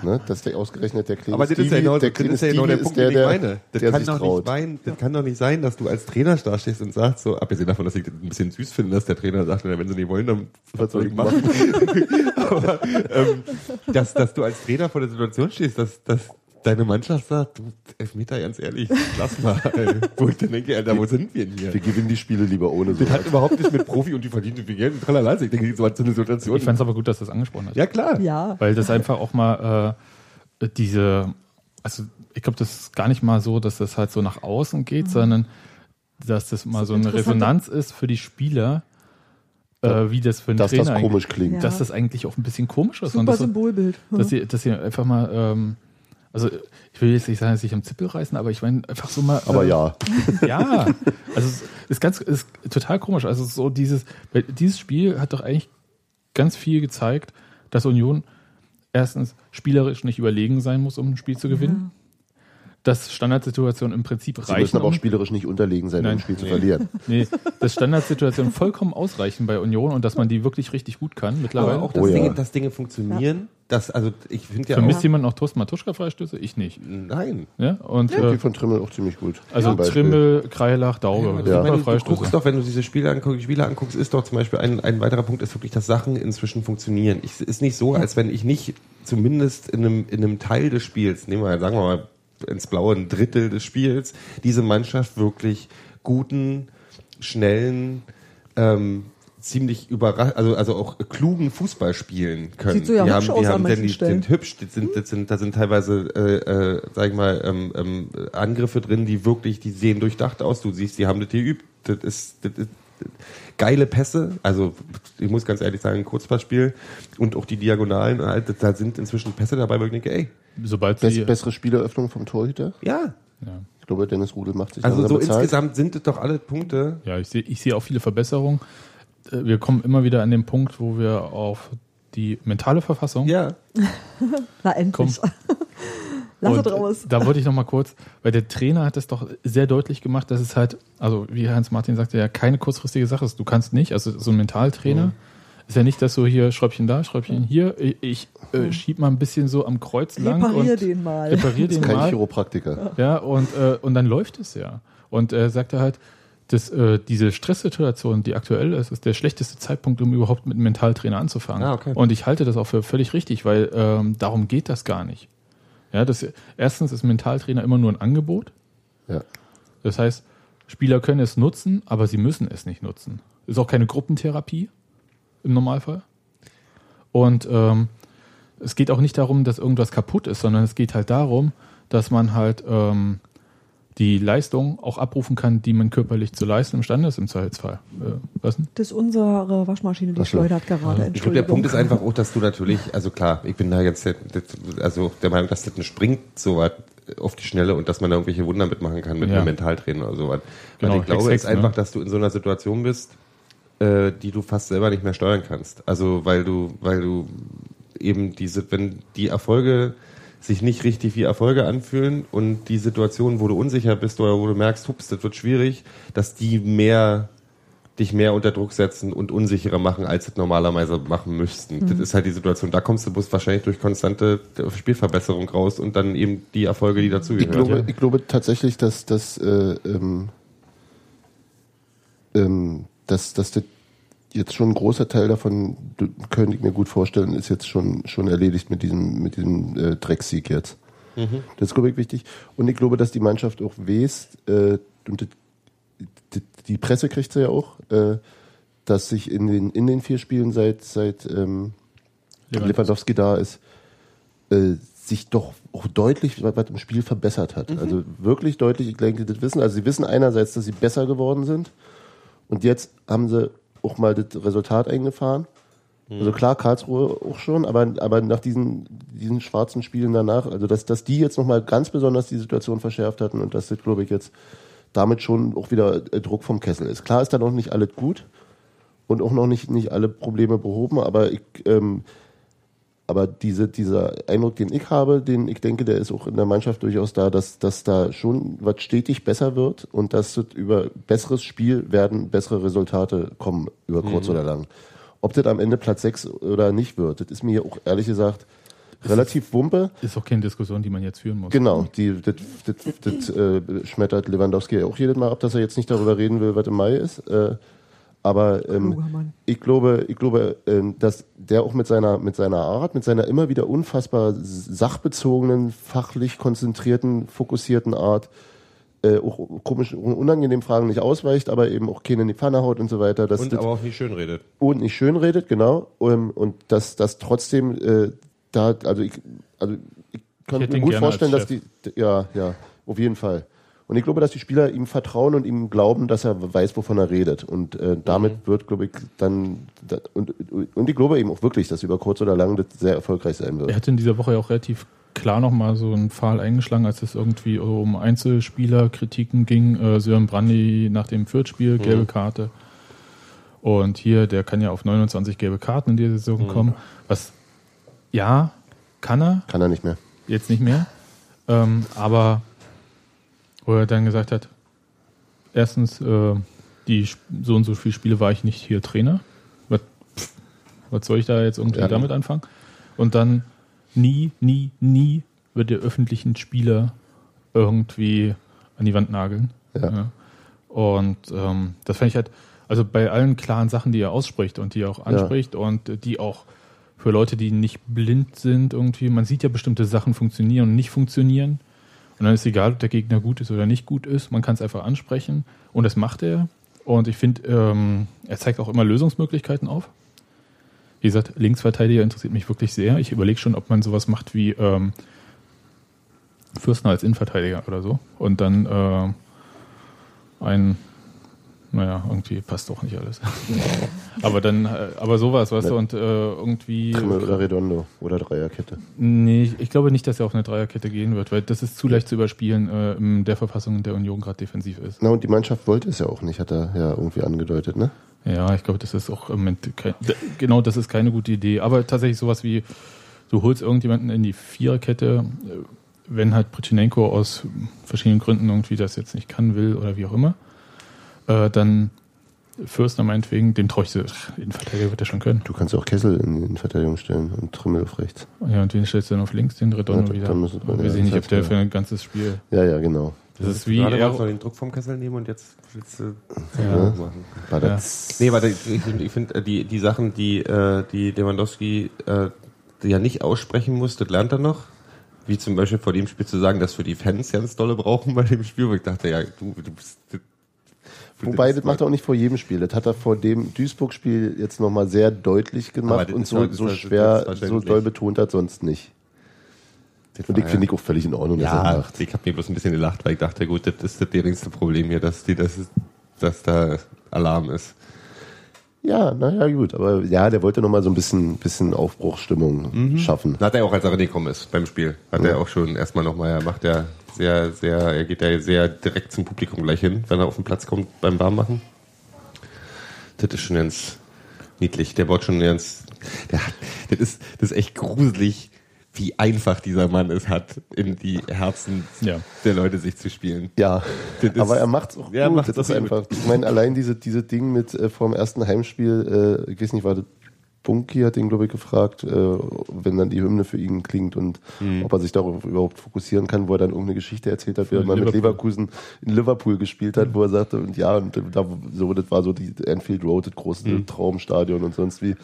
Ne, dass der ausgerechnet der kleine aber das ist ja genau, der das ist ja genau der Punkt, der, den ich meine. Das der kann, sich doch traut. nicht sein, das kann doch nicht sein, dass du als Trainer da stehst und sagst so, abgesehen davon, dass ich das ein bisschen süß finde, dass der Trainer sagt, wenn sie nicht wollen, dann was soll ich machen? aber ähm, dass, dass du als Trainer vor der Situation stehst, dass, dass deine Mannschaft sagt, du, Elfmeter, ganz ehrlich, lass mal. Ey. Wo ich dann denke, Alter, wo sind wir denn hier? Wir gewinnen die Spiele lieber ohne so. Das hat überhaupt nicht mit Profi und die verdienen viel Geld tralala. Ich denke, so so eine Situation. Ich fand es aber gut, dass du das angesprochen hast. ja, klar. Ja. Weil das einfach auch mal äh, diese, also ich glaube, das ist gar nicht mal so, dass das halt so nach außen geht, sondern dass das mal Das so eine Resonanz ist für die Spieler, äh, wie das für einen dass Trainer das komisch klingt. Dass das eigentlich auch ein bisschen komisch ist. und Super das so, Symbolbild. dass sie, dass sie einfach mal, ähm, also ich will jetzt nicht sagen, dass sich am Zippel reißen, aber ich meine einfach so mal. Aber äh, ja, Ja, also es ist ganz, ist total komisch. Also so dieses, dieses Spiel hat doch eigentlich ganz viel gezeigt, dass Union erstens spielerisch nicht überlegen sein muss, um ein Spiel zu gewinnen. Dass Standardsituationen im Prinzip sie reichen. müssen aber auch um, spielerisch nicht unterlegen sein, um Nein. ein Spiel zu Nee. verlieren. nee, dass Standardsituationen vollkommen ausreichen bei Union und dass man die wirklich richtig gut kann mittlerweile. Aber auch, dass, Oh ja. Dinge, dass Dinge funktionieren, das, also ich finde ja Vermisst auch, jemand noch Thorsten Matuschka-Freistöße? Ich nicht. nein. Ja? Und Die äh, von Trimmel auch ziemlich gut. also. Trimmel, Kreilach, Daube. Ja, ich meine, du guckst doch, wenn du diese Spiele anguckst, Spiele anguckst, ist doch zum Beispiel ein, ein weiterer Punkt, ist wirklich, dass Sachen inzwischen funktionieren. Ich, ist nicht so, als wenn ich nicht zumindest in einem, in einem Teil des Spiels, nehmen wir mal, sagen wir mal ins Blaue ein Drittel des Spiels, diese Mannschaft wirklich guten, schnellen, ähm, ziemlich überrasch, also also auch klugen Fußball spielen können. Sieht so ja die hübsch haben, aus die an haben denn die Stellen. sind hübsch, die sind, das sind, da sind teilweise, äh, äh, sag ich mal, ähm, ähm, Angriffe drin, die wirklich, die sehen durchdacht aus. Du siehst, die haben das geübt. Das ist, das ist geile Pässe. Also ich muss ganz ehrlich sagen, ein Kurzpassspiel und auch die Diagonalen, halt, da sind inzwischen Pässe dabei, wo ich denke, ey, Sobald Bess, sie. bessere Spieleröffnung vom Torhüter. ja. Ja. Ich glaube, Dennis Rudel macht sich Also so bezahlt. insgesamt sind das doch alle Punkte. Ja, ich sehe ich sehe auch viele Verbesserungen. Äh, Wir kommen immer wieder an den Punkt, wo wir auf die mentale Verfassung Ja. Na, endlich. Lass es Und raus. Da wollte ich noch mal kurz, weil der Trainer hat es doch sehr deutlich gemacht, dass es halt, also wie Hans Martin sagte, ja keine kurzfristige Sache ist. Du kannst nicht, also so ein Mentaltrainer Mhm. ist ja nicht, dass so hier Schräubchen da, Schräubchen hier, ich, ich äh, schieb mal ein bisschen so am Kreuz lang Reparier und den mal. reparier den Kein mal. Chiropraktiker. Ja, und, äh, und dann läuft es ja. Und er sagte halt, dass äh, diese Stresssituation, die aktuell ist, ist der schlechteste Zeitpunkt, um überhaupt mit einem Mentaltrainer anzufangen. Ah, okay. Und ich halte das auch für völlig richtig, weil ähm, darum geht das gar nicht. Ja, das, erstens ist Mentaltrainer immer nur ein Angebot. Ja. Das heißt, Spieler können es nutzen, aber sie müssen es nicht nutzen. Ist auch keine Gruppentherapie im Normalfall. Und ähm, es geht auch nicht darum, dass irgendwas kaputt ist, sondern es geht halt darum, dass man halt ähm, die Leistung auch abrufen kann, die man körperlich zu leisten imstande ist im Zweifelsfall. Äh, was denn? Das ist unsere Waschmaschine, die schleudert gerade. Ich glaube, der Punkt ist einfach auch, dass du natürlich, also klar, ich bin da jetzt der- also der Meinung, dass das nicht springt so weit auf die Schnelle und dass man da irgendwelche Wunder mitmachen kann mit Ja. einem Mentaltrainer oder so was. Genau, Weil ich glaube Hex, jetzt einfach, ne? dass du in so einer Situation bist, äh, die du fast selber nicht mehr steuern kannst. Also weil du, weil du eben diese, wenn die Erfolge sich nicht richtig wie Erfolge anfühlen und die Situationen, wo du unsicher bist oder wo du merkst, hups, das wird schwierig, dass die mehr dich mehr unter Druck setzen und unsicherer machen, als sie es normalerweise machen müssten. Das ist halt die Situation. Da kommst du bloß wahrscheinlich durch konstante Spielverbesserung raus und dann eben die Erfolge, die Ich dazugehören. glaube, ich glaube tatsächlich, dass, dass, äh, ähm, ähm, dass, dass das jetzt schon ein großer Teil davon, könnte ich mir gut vorstellen, ist jetzt schon, schon erledigt mit diesem, mit diesem äh, Drecksieg jetzt. Das ist, glaube ich, wichtig. Und ich glaube, dass die Mannschaft auch weiß, äh, und die, die Presse kriegt sie ja auch, äh, dass sich in den, in den vier Spielen seit, seit ähm, Lewandowski. Lewandowski da ist, äh, sich doch auch deutlich was, was im Spiel verbessert hat. Also wirklich deutlich, ich denke, das wissen. Also sie wissen einerseits, dass sie besser geworden sind und jetzt haben sie auch mal das Resultat eingefahren. Also klar, Karlsruhe auch schon, aber, aber nach diesen, diesen schwarzen Spielen danach, also dass, dass die jetzt nochmal ganz besonders die Situation verschärft hatten und dass das, glaube ich, jetzt damit schon auch wieder äh, Druck vom Kessel ist. Klar ist da noch nicht alles gut und auch noch nicht, nicht alle Probleme behoben, aber ich, ähm, aber diese, dieser Eindruck, den ich habe, den ich denke, der ist auch in der Mannschaft durchaus da, dass, dass da schon was stetig besser wird und dass über besseres Spiel werden bessere Resultate kommen, über kurz oder lang. Ob das am Ende Platz 6 oder nicht wird, das ist mir auch ehrlich gesagt relativ wumpe. Ist auch keine Diskussion, die man jetzt führen muss. Genau, die, das, das, das äh, schmettert Lewandowski ja auch jedes Mal ab, dass er jetzt nicht darüber reden will, was im Mai ist. Äh, aber ähm, ich glaube, ich glaube, ähm, dass der auch mit seiner, mit seiner Art, mit seiner immer wieder unfassbar sachbezogenen, fachlich konzentrierten, fokussierten Art, äh, auch komisch, unangenehmen Fragen nicht ausweicht, aber eben auch keine in die Pfanne haut und so weiter. Und das, aber auch nicht schön redet. und nicht schön redet, genau. Ähm, und dass das trotzdem äh, da, also ich, also ich kann hätte mir gut vorstellen, dass die, ja, ja, auf jeden Fall. Und ich glaube, dass die Spieler ihm vertrauen und ihm glauben, dass er weiß, wovon er redet. Und äh, damit Mhm. wird, glaube ich, dann da, und, und ich glaube eben auch wirklich, dass über kurz oder lang das sehr erfolgreich sein wird. Er hatte in dieser Woche ja auch relativ klar nochmal so einen Pfahl eingeschlagen, als es irgendwie um Einzelspielerkritiken ging. Äh, Sören Brandy nach dem Fürth-Spiel, gelbe Karte. Und hier, der kann ja auf 29 gelbe Karten in dieser Saison kommen. Was, ja, kann er, Kann er nicht mehr. jetzt nicht mehr. Ähm, aber wo er dann gesagt hat, erstens, äh, die so und so viele Spiele war ich nicht hier Trainer. Was, pff, was soll ich da jetzt irgendwie Ja. damit anfangen? Und dann nie, nie, nie wird der öffentlichen Spieler irgendwie an die Wand nageln. Ja. Und ähm, das fand ich halt, also bei allen klaren Sachen, die er ausspricht und die er auch anspricht und äh, die auch für Leute, die nicht blind sind, irgendwie, man sieht ja bestimmte Sachen funktionieren und nicht funktionieren. Und dann ist egal, ob der Gegner gut ist oder nicht gut ist. Man kann es einfach ansprechen. Und das macht er. Und ich finde, ähm, er zeigt auch immer Lösungsmöglichkeiten auf. Wie gesagt, Linksverteidiger interessiert mich wirklich sehr. Ich überlege schon, ob man sowas macht wie ähm, Fürsten als Innenverteidiger oder so. Und dann äh, ein, naja, irgendwie passt doch nicht alles. aber dann, äh, aber sowas, weißt du, und äh, irgendwie. Trimmel oder Redondo oder Dreierkette. Nee, ich glaube nicht, dass er auf eine Dreierkette gehen wird, weil das ist zu leicht zu überspielen äh, in der Verfassung, in der Union gerade defensiv ist. Na, und die Mannschaft wollte es ja auch nicht, hat er ja irgendwie angedeutet, ne? Ja, ich glaube, das ist auch im Moment kein, genau, das ist keine gute Idee. Aber tatsächlich sowas wie, du holst irgendjemanden in die Viererkette, äh, wenn halt Pritschenenko aus verschiedenen Gründen irgendwie das jetzt nicht kann, will oder wie auch immer, äh, dann Fürster meinetwegen, dem traue ich so, ach, Innenverteidiger wird er schon können. Du kannst auch Kessel in die Verteidigung stellen und Trimmel auf rechts. Ja, und wen stellst du dann auf links? Den Redondo Ja, wieder. dann müssen wir- ja, sehen nicht, ob der für ein ganzes Spiel. Ja, ja, genau. Das ist wie Gerade er, du den Druck vom Kessel nehmen und jetzt willst du Ja. machen. War Ja. das Nee, warte, ich, ich, ich finde, äh, die, die Sachen, die, äh, die Lewandowski äh, die ja nicht aussprechen muss, das lernt er noch. wie zum Beispiel vor dem Spiel zu sagen, dass wir die Fans ganz dolle brauchen bei dem Spiel, wo ich dachte, ja, du, du bist. Wobei, das macht er auch nicht vor jedem Spiel. Das hat er vor dem Duisburg-Spiel jetzt nochmal sehr deutlich gemacht und so, ja- so schwer, so doll betont hat sonst nicht. Das Und ich finde ich auch völlig in Ordnung, dass er Ja, macht. ich habe mir bloß ein bisschen gelacht, weil ich dachte, gut, das ist das geringste Problem hier, dass die, das ist, dass da Alarm ist. Ja, naja, gut. Aber ja, der wollte nochmal so ein bisschen, bisschen Aufbruchsstimmung schaffen. Hat er auch, als er reingekommen ist beim Spiel. Hat er auch schon erstmal nochmal, er macht ja sehr, sehr, er geht ja sehr direkt zum Publikum gleich hin, wenn er auf den Platz kommt beim Warmmachen. Das ist schon ganz niedlich. Der baut schon ganz, der das ist, das ist echt gruselig, wie einfach dieser Mann es hat, in die Herzen Ja. der Leute sich zu spielen. Ja, Das ist- aber er macht's auch Ja, er gut. macht's das ist auch gut. einfach. Ich meine, allein diese, diese Ding mit äh, vor dem ersten Heimspiel, äh, ich weiß nicht, war das Bunky hat ihn, glaube ich, gefragt, äh, wenn dann die Hymne für ihn klingt und Mhm. ob er sich darauf überhaupt fokussieren kann, wo er dann irgendeine Geschichte erzählt hat, wie er mal mit Liverpool. Liverkusen in Liverpool gespielt hat, wo er sagte, und ja, und da, so, das war so die Anfield Road, das große Mhm. Traumstadion und sonst wie.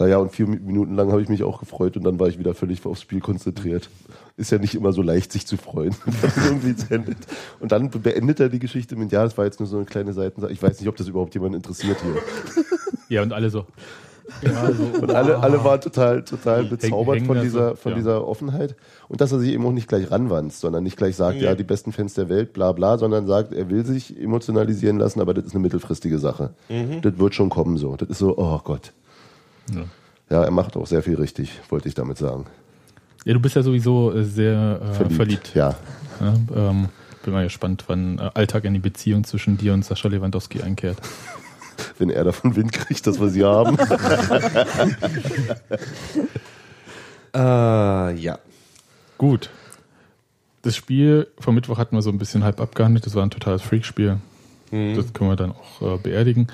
Naja, und vier Minuten lang habe ich mich auch gefreut und dann war ich wieder völlig aufs Spiel konzentriert. Ist ja nicht immer so leicht, sich zu freuen. Und dann beendet er die Geschichte mit, ja, das war jetzt nur so eine kleine Seitensache. Ich weiß nicht, ob das überhaupt jemand interessiert hier. Ja, und alle so. Ja, so Und alle, alle waren total, total bezaubert hängen von da so, dieser, von ja. dieser Offenheit. Und dass er sich eben auch nicht gleich ranwanzt, sondern nicht gleich sagt, ja, die besten Fans der Welt, bla bla, sondern sagt, er will sich emotionalisieren lassen, aber das ist eine mittelfristige Sache. Das wird schon kommen so. Das ist so, oh Gott. Ja. Ja, er macht auch sehr viel richtig, wollte ich damit sagen. Ja, du bist ja sowieso äh, sehr äh, verliebt. Ja. Ja, ähm, bin mal gespannt, wann äh, Alltag in die Beziehung zwischen dir und Sascha Lewandowski einkehrt. Wenn er davon Wind kriegt, dass wir sie haben. Äh, ja. Gut. Das Spiel vom Mittwoch hatten wir so ein bisschen halb abgehandelt. Das war ein totales Freakspiel. Das können wir dann auch äh, beerdigen.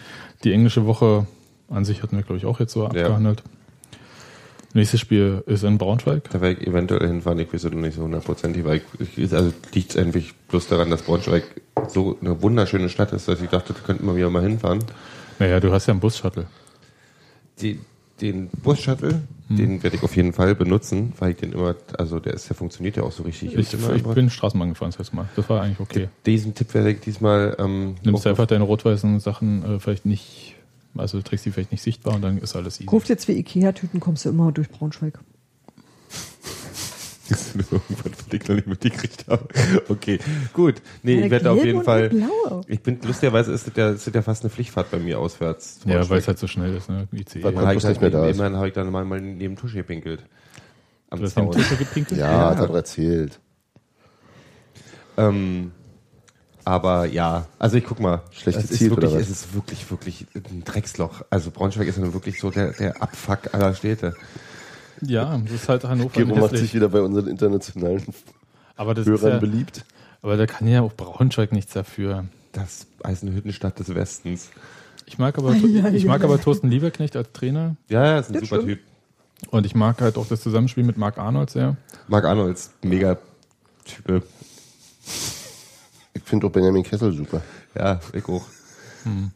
Die englische Woche an sich hatten wir, glaube ich, auch jetzt so abgehandelt. Nächstes Spiel ist in Braunschweig. Da werde ich eventuell hinfahren, ich weiß es noch nicht so hundertprozentig, weil ich, ich, also liegt es eigentlich bloß daran, dass Braunschweig so eine wunderschöne Stadt ist, dass ich dachte, da könnten wir wieder mal hinfahren. Naja, du hast ja einen Bus-Shuttle. Die, den Bus-Shuttle, Hm. den werde ich auf jeden Fall benutzen, weil ich den immer, also der ist, der funktioniert ja auch so richtig. Ich, ich einfach- bin Straßenbahn gefahren das letzte Mal. Das war eigentlich okay. diesen Tipp werde ich diesmal ähm, Nimmst auch- einfach deine rot-weißen Sachen äh, vielleicht nicht, also du trägst die vielleicht nicht sichtbar und dann ist alles easy. Kauft jetzt wie Ikea-Tüten, kommst du immer durch Braunschweig. irgendwann von ich noch nicht mitgekriegt habe. Okay, gut. Nee, ich werde auf jeden Fall. Ich bin lustigerweise ist das ja, ist das ja fast eine Pflichtfahrt bei mir auswärts. Ja, weil es halt so schnell ist, ne? ICE. Habe ich, bloß nicht mehr dann, da ist. immerhin habe ich dann mal, mal neben Tusch gepinkelt. Am Du hast den Zaun. Tische gepinkelt? Ja, hat er erzählt. Ähm, aber ja, also ich guck mal. Schlecht es ist gezielt, wirklich, oder was? Es ist wirklich, wirklich ein Drecksloch. Also Braunschweig ist ja nun wirklich so der, der Abfuck aller Städte. Ja, das ist halt Hannover Gero macht sich wieder bei unseren internationalen Aber das ist Hörern ja, beliebt. aber da kann ja auch Braunschweig nichts dafür. Das Eisenhüttenstadt des Westens. Ich mag aber, ich mag aber Thorsten Lieberknecht als Trainer Ja, ja, ist ein Das super stimmt. Typ. und ich mag halt auch das Zusammenspiel mit Marc Arnold sehr. Marc Arnolds, mega Typ. Ich finde auch Benjamin Kessel super. Ja, ich auch.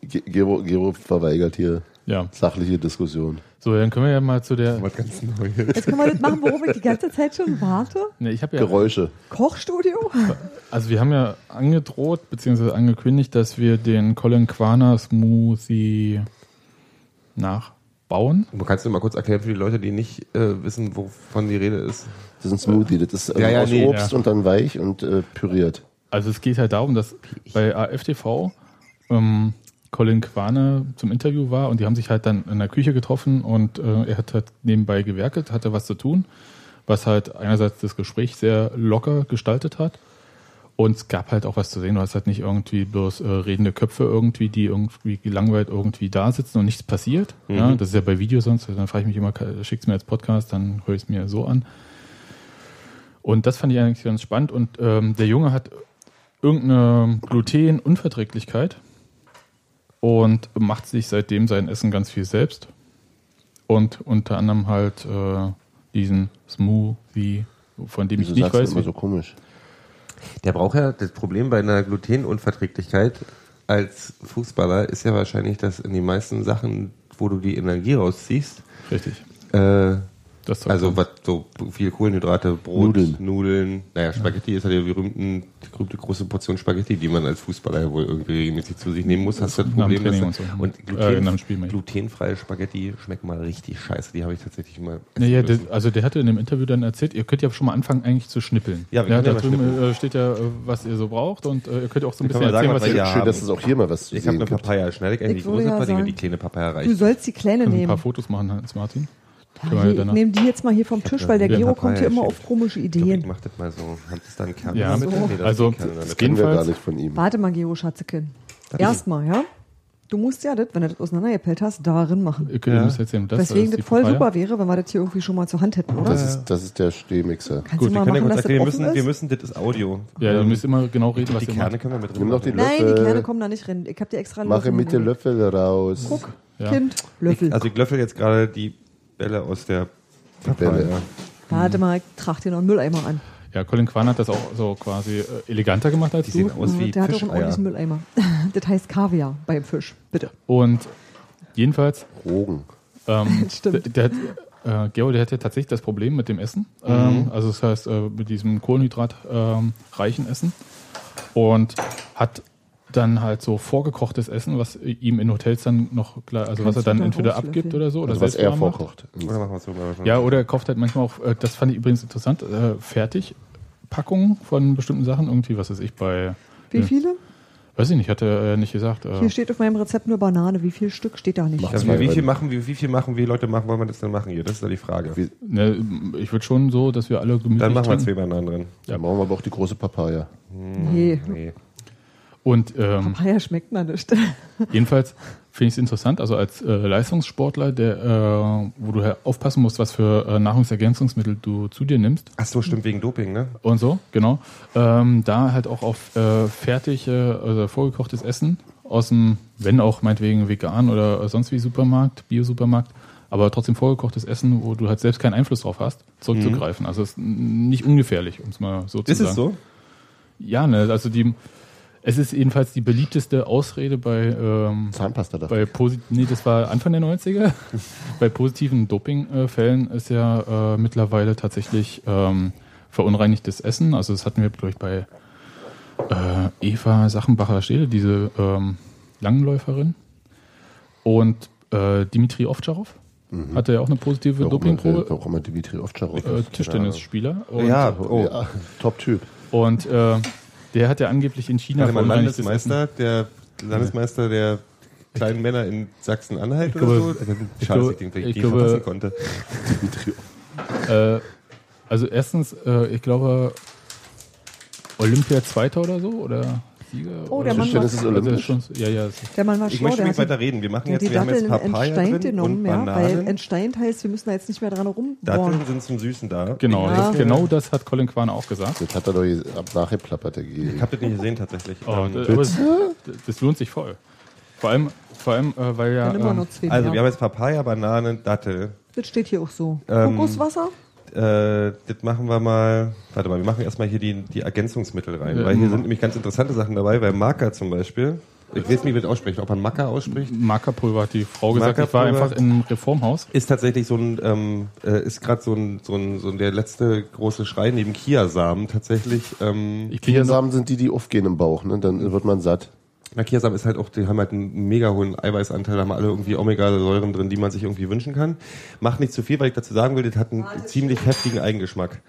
Ge- Gero, Gero verweigert hier Ja. sachliche Diskussion. So, dann können wir ja mal zu der. Was ganz Neues. Jetzt können wir das machen, worauf ich die ganze Zeit schon warte. Ne, ich ja. Geräusche. Kochstudio? Also wir haben ja angedroht bzw. angekündigt, dass wir den Colin Quaner Smoothie nachbauen. Du kannst du mal kurz erklären für die Leute, die nicht äh, wissen, wovon die Rede ist. Das ist ein Smoothie. Das ist ähm, Ja, ja, aus nee, Obst ja. und dann weich und äh, püriert. Also es geht halt darum, dass bei AFTV ähm, Colin Quane zum Interview war und die haben sich halt dann in der Küche getroffen und äh, er hat halt nebenbei gewerkelt, hatte was zu tun, was halt einerseits das Gespräch sehr locker gestaltet hat und es gab halt auch was zu sehen. Du hast halt nicht irgendwie bloß äh, redende Köpfe irgendwie, die irgendwie gelangweilt irgendwie da sitzen und nichts passiert. Ja, das ist ja bei Videos sonst. Dann frage ich mich immer, schick's mir als Podcast, dann höre ich es mir so an. Und das fand ich eigentlich ganz spannend. Und ähm, der Junge hat irgendeine Glutenunverträglichkeit und macht sich seitdem sein Essen ganz viel selbst. Und unter anderem halt äh, diesen Smoothie, von dem Wieso ich nicht sagst du weiß. immer so komisch? Der braucht ja, das Problem bei einer Glutenunverträglichkeit als Fußballer ist ja wahrscheinlich, dass in den meisten Sachen, wo du die Energie rausziehst, Richtig. äh, Also was so viel Kohlenhydrate, Brot, Nudeln. Nudeln. Naja, Spaghetti ist ja die, berühmten, die berühmte große Portion Spaghetti, die man als Fußballer ja wohl irgendwie regelmäßig zu sich nehmen muss. Hast du das Problem, dass du- und so. und Äh, gluten, ich. glutenfreie Spaghetti schmecken mal richtig scheiße. Die habe ich tatsächlich mal. Ja, ja, essen der, also der hatte in dem Interview dann erzählt, ihr könnt ja schon mal anfangen eigentlich zu schnippeln. Ja, wir ja, ja da mal drüben schnippeln. äh, steht ja, äh, was ihr so braucht und äh, ihr könnt auch so ein bisschen mal sagen, erzählen, was was ihr hier Schön, dass es auch hier mal was zu ich habe eine. Papaya. Schneide ich eigentlich Ich die große ja Papaya, die kleine Papaya Du reicht. sollst die kleine ein paar nehmen. Fotos machen, Hans-Martin. Ah, Hier, ich nehme die jetzt mal hier vom Tisch, weil der Ja, Gero kommt hier immer auf komische Ich glaube, ich Ideen. mach das mal so. Hat das da einen Kern Ja, so. Nee, da ist Also, Kern geht- Kennen wir gar nicht von ihm. Warte mal, Gero Schatzekin. Erstmal, ja? Du musst ja das, wenn du das auseinandergepellt hast, darin machen. Könnt Ja. ja. das erzählen. Das das die voll Papaya. super wäre, wenn wir das hier irgendwie schon mal zur Hand hätten, oder? Das ist, das ist der Stehmixer. Kannst Gut, du wir können ja machen, kurz dass das erklären, wir müssen, wir müssen, das ist Audio. Ja, ihr Ähm, müsst immer genau reden, was die ihr Kerne macht. können wir mit drin Nimm doch die machen. Nein, die Löffel. Kerne kommen da nicht rein. Ich hab dir extra Mache mit den Löffel. Löffel raus. Guck, Ja. Kind, Löffel. Ich, also ich löffel jetzt gerade die Bälle aus der Papaya. Bälle. Warte mal, ich trag dir noch einen Mülleimer an. Ja, Colin Kwan hat das auch so quasi äh, eleganter gemacht als Die du. sehen aus wie der hat doch einen ordentlichen Mülleimer. das heißt Kaviar beim Fisch, bitte. Und jedenfalls, Rogen. ähm, Stimmt. der, der hat, äh, Gero, der hatte tatsächlich das Problem mit dem Essen. Mhm. Ähm, also das heißt, äh, mit diesem kohlenhydratreichen ähm, Essen. Und hat dann halt so vorgekochtes Essen, was ihm in Hotels dann noch klar, also Kannst was er dann entweder abgibt oder so. Oder Also was er vorkocht. Wir wir Ja, oder er kauft halt manchmal auch, äh, das fand ich übrigens interessant, äh, Fertigpackungen von bestimmten Sachen, irgendwie, was weiß ich, bei, Wie Ja. viele? weiß ich nicht, hat er äh, nicht gesagt. Äh, Hier steht auf meinem Rezept nur Banane. Wie viel Stück steht da nicht? Zwei wie, wie viel machen, wie, wie viel machen, wie Leute machen, wollen wir das denn machen hier? Das ist ja die Frage. Wie- ne, ich würde schon so, dass wir alle gemütlich Dann machen wir trinken. zwei Bananen drin. Ja, machen wir aber auch die große Papaya. Nee, Nee. Und ähm, Papaya schmeckt man nicht. jedenfalls finde ich es interessant, also als äh, Leistungssportler, der, äh, wo du halt aufpassen musst, was für äh, Nahrungsergänzungsmittel du zu dir nimmst Ach so, stimmt, wegen Doping, ne? und so, genau, ähm, da halt auch auf äh, fertig, äh, also vorgekochtes Essen aus dem, wenn auch meinetwegen vegan oder sonst wie Supermarkt, Bio-Supermarkt, aber trotzdem vorgekochtes Essen, wo du halt selbst keinen Einfluss drauf hast, zurückzugreifen. Also es ist nicht ungefährlich, um es mal so zu Ist sagen. es so? Ja, ne, also die, es ist jedenfalls die beliebteste Ausrede bei, ähm, Zahnpasta dafür. bei posit nee, das war Anfang der 90er. bei positiven Dopingfällen ist ja äh, mittlerweile tatsächlich ähm, verunreinigtes Essen. Also das hatten wir, glaube ich, bei äh, Eva Sachenbacher-Stede, diese ähm, Langläuferin. Und äh, Dimitri Ovtcharov hatte ja auch eine positive Warum immer, Dopingprobe. warum immer Dimitri Ovtcharov? Äh, Tischtennisspieler. Ja, oh. Ja, Top-Typ. und äh, der hat ja angeblich in China mal, verunreinigtes Landesmeister, der Landesmeister der kleinen Männer in Sachsen-Anhalt oder glaube- so? ich Schade, glaube- ich den ich glaube- verpassen konnte. Äh, also erstens, äh, ich glaube, Olympia Zweiter oder so oder Sieger. Oh, der Mann war- Das ist Also olympisch. schon, ja, ja. Der Mann war Ich schlau, möchte nicht weiter reden. Wir machen jetzt, die wir haben jetzt Datteln Papaya entsteint drin genommen, und ja, weil Bananen. entsteint heißt, wir müssen da jetzt nicht mehr dran rumbohren. Datteln sind zum Süßen da. Genau, Ja. das, genau das hat Colin Kwan auch gesagt. Das hat er doch nachgeplappert, Ich habe das nicht gesehen tatsächlich. Oh, Ähm, das, das, lohnt sich voll. Vor allem, vor allem äh, weil ja. Ähm, also wir haben jetzt Papaya, Bananen, Dattel. Das steht hier auch so. Ähm, Kokoswasser? Äh, das machen wir mal. Warte mal, wir machen erstmal hier die, die Ergänzungsmittel rein, Ja, weil hier mhm. sind nämlich ganz interessante Sachen dabei, weil Marker zum Beispiel. Ich weiß nicht, wie das ausspricht, ob man Macker ausspricht. Markerpulver hat die Frau gesagt, ich war Markerpulver. einfach im Reformhaus. Ist tatsächlich so ein, ähm, äh, ist gerade so ein, so ein, so ein der letzte große Schrei neben Kiasamen tatsächlich. Ähm, Kiasamen sind die, die aufgehen im Bauch, ne? Dann wird man satt. Na, Kiasamen ist halt auch, die haben halt einen mega hohen Eiweißanteil, haben alle irgendwie Omega-Säuren drin, die man sich irgendwie wünschen kann. Macht nicht zu viel, weil ich dazu sagen will, das hat einen ziemlich heftigen Eigengeschmack,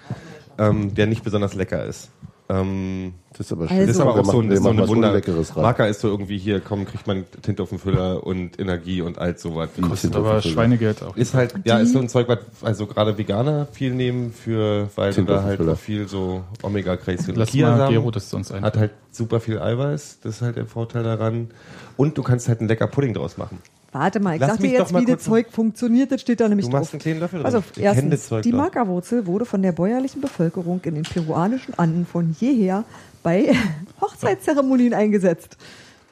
ähm, der nicht besonders lecker ist. Ähm, Das ist aber Also- schön. Das ist aber auch so, ein- ist so eine Wunder. Unleckeres rein. Marker ist so irgendwie hier, komm, kriegt man Tinte auf den Füller und Energie und all sowas. kostet aber. Schweinegeld auch. Ist halt, ja, ist so ein Zeug, was also gerade Veganer viel nehmen, für, weil du Tinte da halt viel so Omega-Kreis Lass mal Gero das sonst ein. hat halt super viel Eiweiß, das ist halt der Vorteil daran. Und du kannst halt einen lecker Pudding draus machen. Warte mal, ich Lass sag dir jetzt, wie das Zeug funktioniert. Das steht da nämlich Du drauf. machst einen kleinen Löffel Also drin. Das erstens, die doch. Magerwurzel wurde von der bäuerlichen Bevölkerung in den peruanischen Anden von jeher bei Hochzeitszeremonien eingesetzt.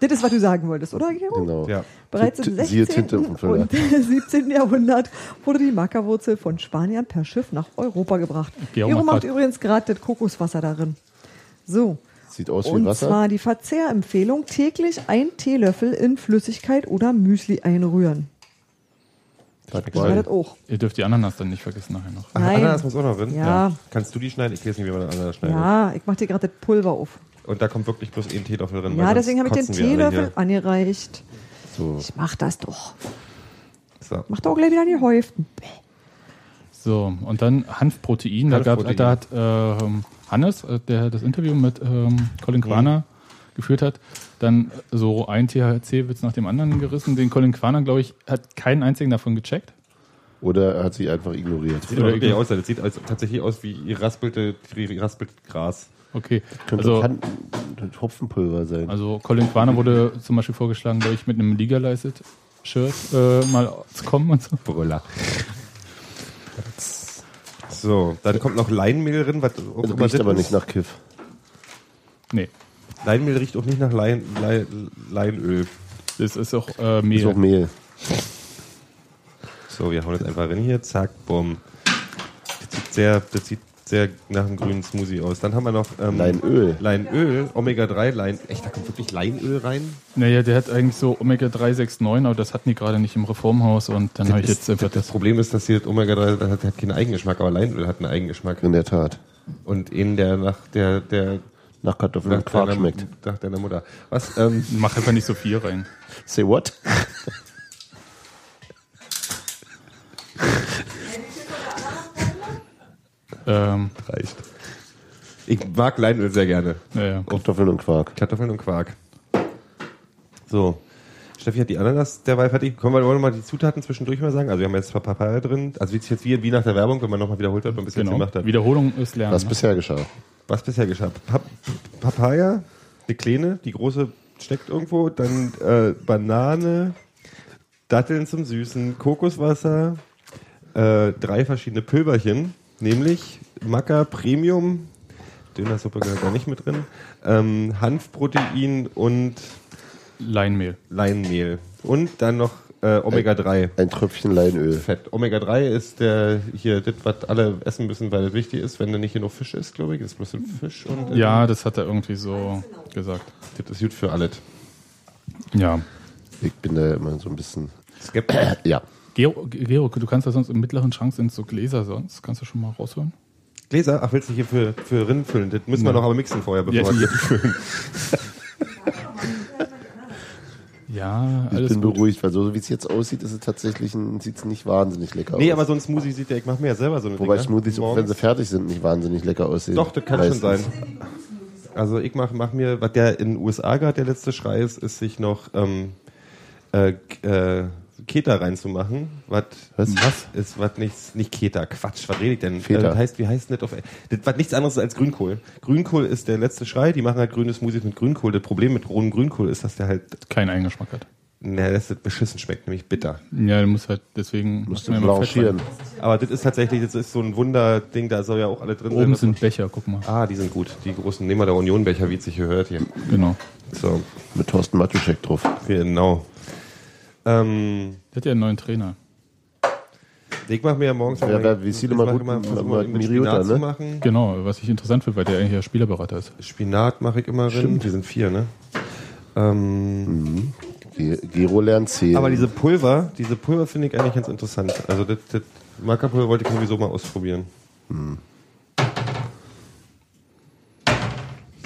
Das ist, was du sagen wolltest, oder, Gero? Genau. Ja. Bereits im T- siehe 16. Tinte auf dem Füller. und 17. Jahrhundert wurde die Mackerwurzel von Spaniern per Schiff nach Europa gebracht. Gero macht macht grad- übrigens gerade das Kokoswasser darin. So. Sieht aus wie Und Wasser. zwar die Verzehrempfehlung, täglich ein Teelöffel in Flüssigkeit oder Müsli einrühren. Das war das auch. Ihr dürft die Ananas dann nicht vergessen nachher noch. Ach, Nein. Ananas muss auch noch drin? Ja. Kannst du die schneiden? Ich weiß nicht, wie man Ananas schneidet. Ja, ich mach dir gerade das Pulver auf. Und da kommt wirklich bloß ein Teelöffel drin. Ja, deswegen habe ich den Teelöffel angereicht. So. Ich mach das doch. So. Mach doch gleich wieder an die Häuften. So, und dann Hanfprotein. Da, gab, Hanfprotein. da hat ähm, Hannes, äh, der das Interview mit ähm, Colin Quaner geführt hat, dann so ein THC-Witz nach dem anderen gerissen. Den Colin Quaner, glaube ich, hat keinen einzigen davon gecheckt. Oder er hat sie einfach ignoriert. Sieht Oder wirklich ich- aus, das sieht als, tatsächlich aus wie raspelte, raspelte Gras. Okay. Könnte Also, Han- Hopfenpulver sein. also Colin Quaner wurde zum Beispiel vorgeschlagen, glaube ich, mit einem Legalized Shirt äh, mal zu kommen und so. Brüller. So, dann kommt noch Leinmehl drin. Was auch Das riecht das aber ist. nicht nach Kiff. Nee, Leinmehl riecht auch nicht nach Lein, Lein, Leinöl. das ist auch äh, Mehl. Ist auch Mehl. So, wir hauen jetzt einfach rein hier. Zack, bumm. Das sieht sehr, das sieht sehr nach einem grünen Smoothie aus. Dann haben wir noch ähm, Leinöl. Leinöl, Omega-3, Lein. Echt, da kommt wirklich Leinöl rein? Naja, der hat eigentlich so Omega 369, aber das hatten die gerade nicht im Reformhaus und dann habe ich Das- jetzt einfach das das. Problem ist, dass hier das Omega-3 das hat, hat keinen Eigengeschmack, aber Leinöl hat einen Eigengeschmack. In der Tat. Und in der nach der, der Nach Kartoffeln nach und Quark deiner, schmeckt. nach deiner Mutter. Was? Ähm, Mach einfach nicht so viel rein. Say what? Ähm, reicht. Ich mag Leinöl sehr gerne. naja. Kartoffeln und Quark. Kartoffeln und Quark. So. Steffi hat die Ananas derweil fertig. Können wir wollen wir mal die Zutaten zwischendurch mal sagen? Also wir haben jetzt Papaya drin. Also wie jetzt wie, wie nach der Werbung, wenn man nochmal wiederholt hat und ein bisschen Genau. gemacht hat. Wiederholung ist Lernen. Was ne? bisher geschah. Was bisher geschah? Pap Papaya, eine kleine, die große steckt irgendwo, dann äh, Banane, Datteln zum Süßen, Kokoswasser, äh, drei verschiedene Pülverchen, nämlich Maca Premium, Dönersuppe gehört da nicht mit drin, ähm, Hanfprotein und Leinmehl. Leinmehl und dann noch äh, Omega-3. Ein Tröpfchen Leinöl. Fett. Omega-3 ist der hier das, was alle essen müssen, weil das wichtig ist, wenn da nicht genug Fisch ist, glaube ich. Das ist bloß ein Fisch und äh, Ja, das hat er irgendwie so gesagt. das ist gut für alles. Ja. Ich bin da immer so ein bisschen. Skeptisch. Ja. Gero, Gero, du kannst ja sonst im mittleren Schrank sind so Gläser sonst. Kannst du schon mal rausholen? Gläser? Ach, willst du hier für, für Rind füllen? Das müssen wir Ja. noch aber mixen vorher, bevor Ja, wir ja. die füllen. Ja, Ich bin gut. beruhigt, weil so wie es jetzt aussieht, ist es tatsächlich ein, sieht's nicht wahnsinnig lecker Nee, aus. aber so ein Smoothie sieht ja, ich mache mir ja selber so eine Wobei Dinger Smoothies, auch wenn sie fertig sind, nicht wahnsinnig lecker aussehen. Doch, das kann schon sein. Meistens. Also ich mach, mach mir, was der in den USA gerade der letzte Schrei ist, ist sich noch ähm, äh, äh, Keta reinzumachen. Was Was? was ist was nichts nicht Keta, Quatsch, was rede ich denn? Feta. Äh, das heißt, wie heißt denn das auf das was nichts anderes als Grünkohl. Grünkohl ist der letzte Schrei, die machen halt grüne Smoothies mit Grünkohl. Das Problem mit rohem Grünkohl ist, dass der halt Keinen Eigengeschmack hat. na, dass das beschissen schmeckt, nämlich bitter. Ja, du musst halt deswegen Musst du blanchieren. Aber das ist tatsächlich, das ist so ein Wunderding, da soll ja auch alle drin sein. Oben was man- sind Becher, guck mal. Ah, die sind gut. Die großen Nehmer der Unionbecher, wie es sich hier hört hier. Genau. So, Mit Thorsten Matuschek drauf. genau. Ähm, Der hat ja einen neuen Trainer. ich mache mir ja morgens Ja, wer- wie viele mal gut- immer, mal mal mit Spinat ne? zu machen. Genau, was ich interessant finde, weil der eigentlich ja Spielerberater ist. Spinat mache ich immer drin. Die sind vier, ne? Ähm, Ge- Gero lernt zählen. aber diese Pulver, diese Pulver finde ich eigentlich ganz interessant. Also das, das Mackerpulver wollte ich sowieso mal ausprobieren.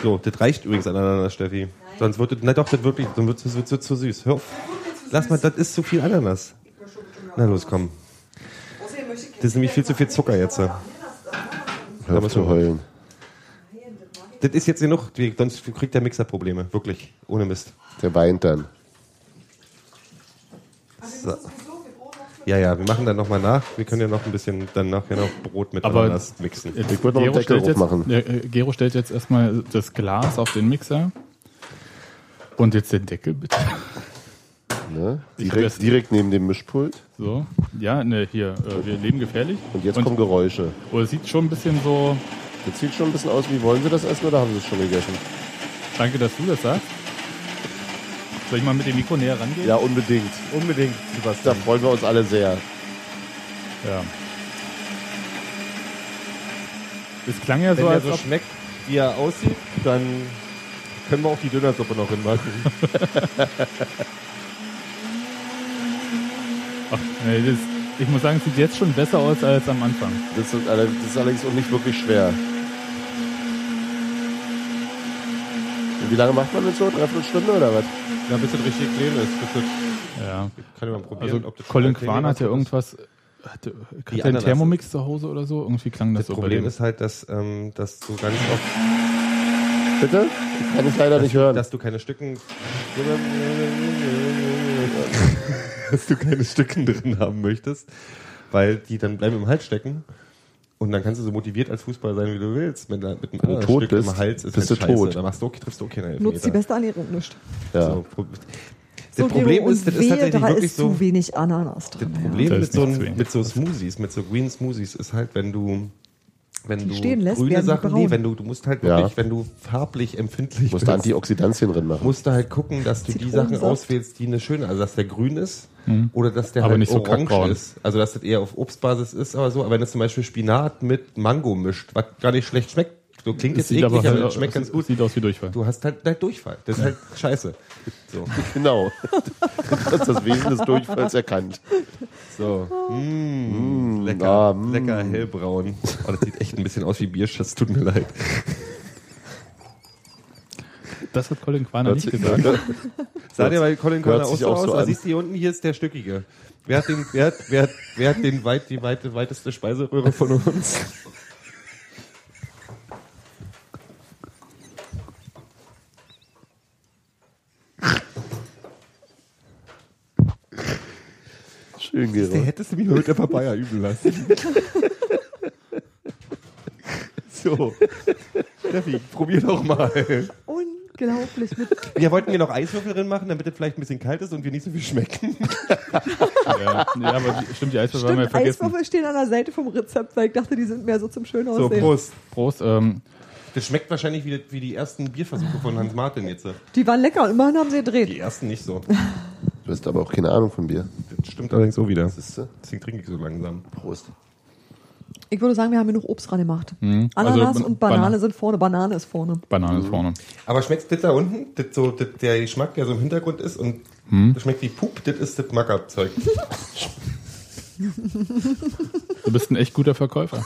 So, das reicht übrigens aneinander, Steffi. Sonst wird das, na doch, das wirklich, sonst wird es wird, wird zu süß. Hör auf. Lass mal, das ist zu viel Ananas. Na los, komm. Das ist nämlich viel zu viel Zucker jetzt. Hör auf zu heulen. Das ist jetzt genug, sonst kriegt der Mixer Probleme. Wirklich. Ohne Mist. Der weint dann. So. Ja, ja, wir machen dann nochmal nach. Wir können ja noch ein bisschen dann nachher noch Brot mit Aber- Ananas mixen. Jetzt, Ich würde noch einen Deckel jetzt, machen. äh, äh, Gero stellt jetzt erstmal das Glas auf den Mixer. Und jetzt den Deckel bitte. Ne? Direkt, direkt neben dem Mischpult. So. Ja, ne, hier, äh, wir leben gefährlich. Und jetzt kommen Geräusche. Oh, es sieht schon ein bisschen so. Das sieht schon ein bisschen aus, wie wollen Sie das essen oder haben Sie es schon gegessen? Danke, dass du das sagst. Soll ich mal mit dem Mikro näher rangehen? Ja, unbedingt. Unbedingt, Da Sebastian. freuen wir uns alle sehr. Ja. Es klang ja Wenn so, der als so ob, schmeckt, wie er aussieht, dann können wir auch die Dönersuppe noch hinmachen. ach, nee, das, ich muss sagen, es sieht jetzt schon besser aus als am Anfang. Das ist, das ist allerdings auch nicht wirklich schwer. Und wie lange macht man das so? Dreiviertel Stunde oder was? Ja, bis das richtig clean ist. Bis das, Ja. kann ich mal probieren, Also ob das Colin Quan hat ja irgendwas. Hatte, hat er einen. Thermomix zu Hause oder so? Irgendwie klang das, Das so bei Problem ist halt, dass, ähm, dass du ganz oft, Bitte? Ich kann es leider nicht hören. dass du keine Stücken, dass du keine Stücken drin haben möchtest, weil die dann bleiben im Hals stecken. Und dann kannst du so motiviert als Fußballer sein, wie du willst. Mit, einer- mit einem anderen tot Stück bist, im Hals ist bist halt du scheiße. tot. Da machst du, triffst du auch keine Nutzt die beste Ernährung nicht. Ja. So, Pro- So, das Problem ist, das ist tatsächlich da wirklich ist so. zu wenig Ananas Das drin. ja. Problem Da mit so, mit so Smoothies, mit so Green Smoothies ist halt, wenn du wenn Die du stehen lässt, grüne Sachen, nee, wenn du du musst halt Ja. wirklich, wenn du farblich empfindlich Musst du Antioxidantien drin machen. musst du halt gucken, dass du die Sachen auswählst, die eine schöne, also dass der grün ist oder dass der Aber halt nicht so orange kackbraun. ist. Also dass das eher auf Obstbasis ist, aber so. Aber wenn du zum Beispiel Spinat mit Mango mischt, was gar nicht schlecht schmeckt, so klingt Es jetzt sieht aber eklig, aber halt, das schmeckt ganz gut. Sieht aus wie Durchfall. Du hast halt, halt Durchfall. Das ist halt scheiße. So. Genau. Das ist das Wesen des Durchfalls erkannt. So. Mm, lecker, ah, mm. lecker hellbraun. Oh, das sieht echt ein bisschen aus wie Bierschass, tut mir leid. Das hat Colin Quaner nicht gesagt. Sah dir bei Colin hört auch so auch aus? so siehst du hier unten, hier ist der Stückige. Wer hat, den, wer hat, wer hat, wer hat den weit, die weite, weiteste Speiseröhre von uns? Der Gero. hättest du mich mal mit der Papaya üben lassen. so. Steffi, probier doch mal. Unglaublich. Mit Wir wollten hier noch Eiswürfel drin machen, damit es vielleicht ein bisschen kalt ist und wir nicht so viel schmecken. ja. ja, aber die, stimmt, die Eiswürfel haben wir Stimmt, vergessen. Eiswürfel stehen an der Seite vom Rezept, weil ich dachte, die sind mehr so zum schön So, aussehen. Prost. Prost. Ähm, Das schmeckt wahrscheinlich wie, wie die ersten Bierversuche von Hans Martin jetzt. Die waren lecker und immerhin haben sie gedreht. Die ersten nicht so. Du hast aber auch keine Ahnung von Bier. Das stimmt allerdings so wieder. Deswegen trinke ich so langsam. Prost. Ich würde sagen, wir haben genug Obst dran gemacht. Mhm. Ananas Also, und Banane Bana- sind vorne, Banane ist vorne. Banane ist vorne. Aber schmeckt das da unten? Das so, das, der Geschmack, der so im Hintergrund ist und das schmeckt wie Pup, das ist das Mackerzeug. Du bist ein echt guter Verkäufer.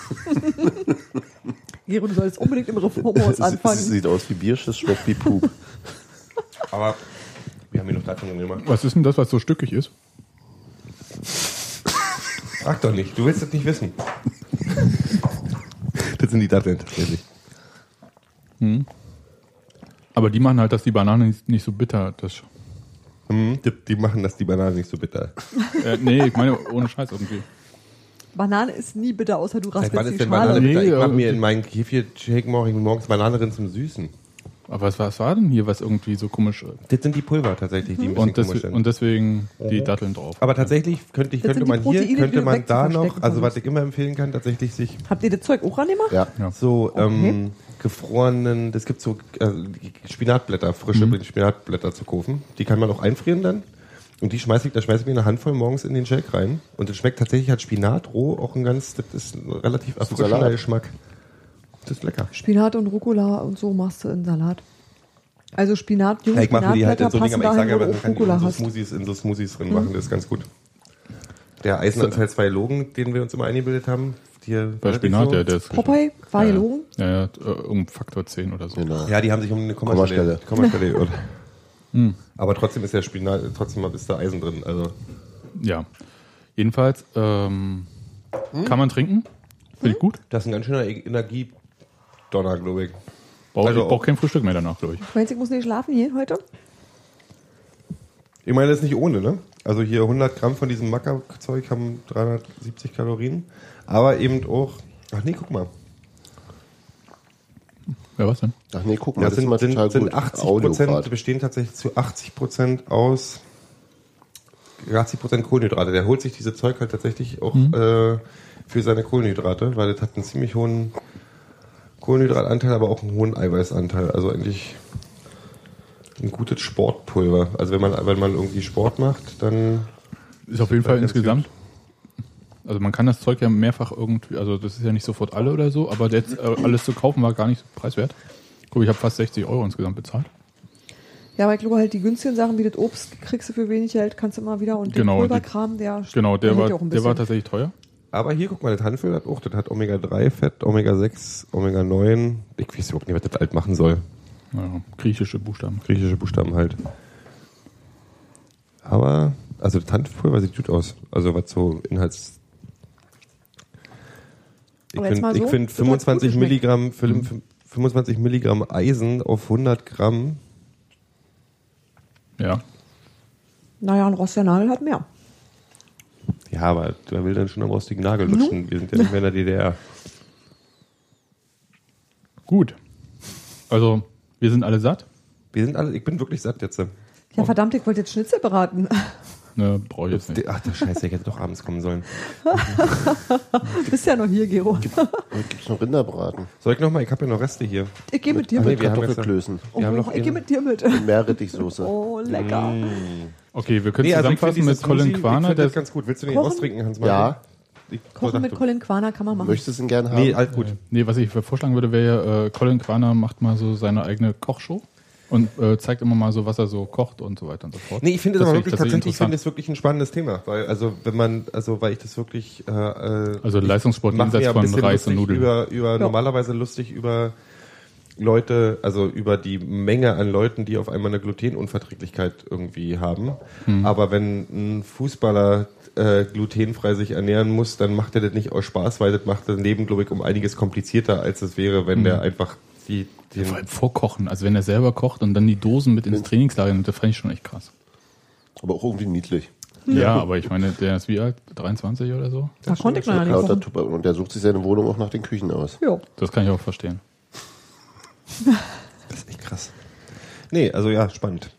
Gero, du solltest unbedingt im Reformhaus anfangen. sieht aus wie Bierschiss, schmeckt wie Pup. Aber wir haben hier noch Datteln gemacht. Was ist denn das, was so stückig ist? Frag doch nicht, du willst das nicht wissen. das sind die Datteln tatsächlich. Aber die machen halt, dass die Banane nicht, nicht so bitter ist. Hm, die, die machen das die Banane nicht so bitter. Äh, nee, ich meine, ohne Scheiß irgendwie. Banane ist nie bitter, außer du Seit wann raspelst ist die denn Banane. Nee? Ich mach aber- mir in meinen Kefir-Shake morgen morgens Banane drin zum Süßen. Aber was, was war denn hier, was irgendwie so komisch Das sind die Pulver tatsächlich, die ein bisschen und, komisch sind. und deswegen die Datteln drauf. Aber tatsächlich könnte, ich, könnte man hier, Proteine, die könnte man da noch, also was ich immer empfehlen kann, tatsächlich sich Habt ihr das Zeug auch angemacht? Ja. Ja. so ähm, gefrorenen, das gibt so äh, Spinatblätter, frische Spinatblätter zu kaufen. Die kann man auch einfrieren dann. Und die schmeiße ich, da schmeiße ich mir eine Handvoll morgens in den Shake rein. Und das schmeckt tatsächlich hat Spinat roh auch ein ganz, das ist ein relativ erfrischender Salat. Geschmack. Das ist lecker. Spinat und Rucola und so machst du in Salat. Also Spinat, junge Ja, ich mache die halt in so Spinatblätter Dinge, aber ich sage aber, man du kann die Rucola in so hast. Smoothies, in so Smoothies drin machen, das ist ganz gut. Der Eisenanteil zwei Logen, den wir uns immer eingebildet haben, die Bei Spinat, so, der, der ist. Popeye, war ja, gelogen. Ja, ja, äh, um Faktor 10 oder so. Genau. Ja, die haben sich um eine Kommastelle, Kommastelle. Kommastelle geirrt. Aber trotzdem ist der Spinat, trotzdem ist da Eisen drin. Also Ja. Jedenfalls, ähm, kann man trinken. Finde ich gut. das ist ein ganz schöner E- Energiedonner, glaube ich. Brauche Also ich brauch auch- kein Frühstück mehr danach, glaube ich. Meinst du, ich muss nicht schlafen hier heute? Ich meine, das ist nicht ohne, ne? Also hier 100 Gramm von diesem Mackerzeug haben 370 Kalorien. Aber eben auch, ach nee, guck mal. Ja, was denn? Ach nee, guck mal, Ja, das sind, ist mal sind, total sind gut. 80 Audiograd. Prozent, bestehen tatsächlich zu 80 Prozent aus 80 Prozent Kohlenhydrate. Der holt sich diese Zeug halt tatsächlich auch äh, für seine Kohlenhydrate, weil das hat einen ziemlich hohen Kohlenhydratanteil, aber auch einen hohen Eiweißanteil. Also eigentlich ein gutes Sportpulver. Also wenn man, wenn man irgendwie Sport macht, dann Ist auf jeden Fall insgesamt. Also man kann das Zeug ja mehrfach irgendwie, also das ist ja nicht sofort alle oder so, aber jetzt äh, alles zu kaufen war gar nicht so preiswert. Guck, ich habe fast 60 Euro insgesamt bezahlt. Ja, aber ich glaube halt, die günstigen Sachen wie das Obst kriegst du für wenig Geld, kannst du immer wieder. Und Genau, den die- Pulverkram, der Genau, der war, ja auch ein der war tatsächlich teuer. Aber hier, guck mal, das Hanföl hat auch, das hat Omega-3-Fett, Omega-6, Omega-9. Ich weiß überhaupt nicht, was das alt machen soll. Ja, griechische Buchstaben. Griechische Buchstaben halt. Aber, also das Hanfpulver sieht gut aus. Also was so Inhalts... Ich Aber jetzt finde mal so, ich find das hat gut 25 geschmeckt. Milligramm, fünf- 25 Milligramm Eisen auf 100 Gramm. Ja. Naja, ein Rossianal hat mehr. Ja, aber da will dann schon am rostigen Nagel lutschen. Wir sind ja nicht mehr in der DDR. Gut. Also, wir sind alle satt. Wir sind alle, ich bin wirklich satt jetzt. Ja, verdammt, ich wollte jetzt Schnitzel beraten. Ne, brauche ich jetzt nicht. Ach, der Scheiße, ich hätte doch abends kommen sollen. Du bist ja noch hier, Gero. Und gibt's noch Rinderbraten? Soll ich noch mal? Ich habe ja noch Reste hier. Ich gehe mit dir Ach nee, mit. wir Kartoffelklößen. wir haben oh, noch ich gehe mit dir mit. Meerrettichsoße. Oh, lecker. Okay, wir können Nee, also zusammenfassen mit Colin Quaner. das ganz gut. Willst du den Kochen? austrinken, Hans? Ja. Ich Kochen mit Colin Quaner kann man machen. Möchtest du ihn gern haben? Nee, alt gut. nee, was ich vorschlagen würde, wäre, ja, äh, Colin Quaner macht mal so seine eigene Kochshow und äh, zeigt immer mal so, was er so kocht und so weiter und so fort. Nee, ich finde es Das aber wirklich ich tatsächlich, ich finde interessant. es wirklich ein spannendes Thema, weil also wenn man also weil ich das wirklich äh, äh, Also Leistungssport jenseits von Reis und Nudeln. über über normalerweise lustig über Leute, also über die Menge an Leuten, die auf einmal eine Glutenunverträglichkeit irgendwie haben. Hm. Aber wenn ein Fußballer äh, glutenfrei sich ernähren muss, dann macht er das nicht aus Spaß, weil das macht das Leben, glaube ich, um einiges komplizierter, als es wäre, wenn der einfach die den. Vor allem vorkochen. Also wenn er selber kocht und dann die Dosen mit ins Trainingslager nimmt, das fand ich schon echt krass. Aber auch irgendwie niedlich. Ja, aber ich meine, der ist wie alt? 23 oder so? Da konnte ich ja nicht. Und der sucht sich seine Wohnung auch nach den Küchen aus. Ja. Das kann ich auch verstehen. das ist echt krass. Nee, also ja, spannend.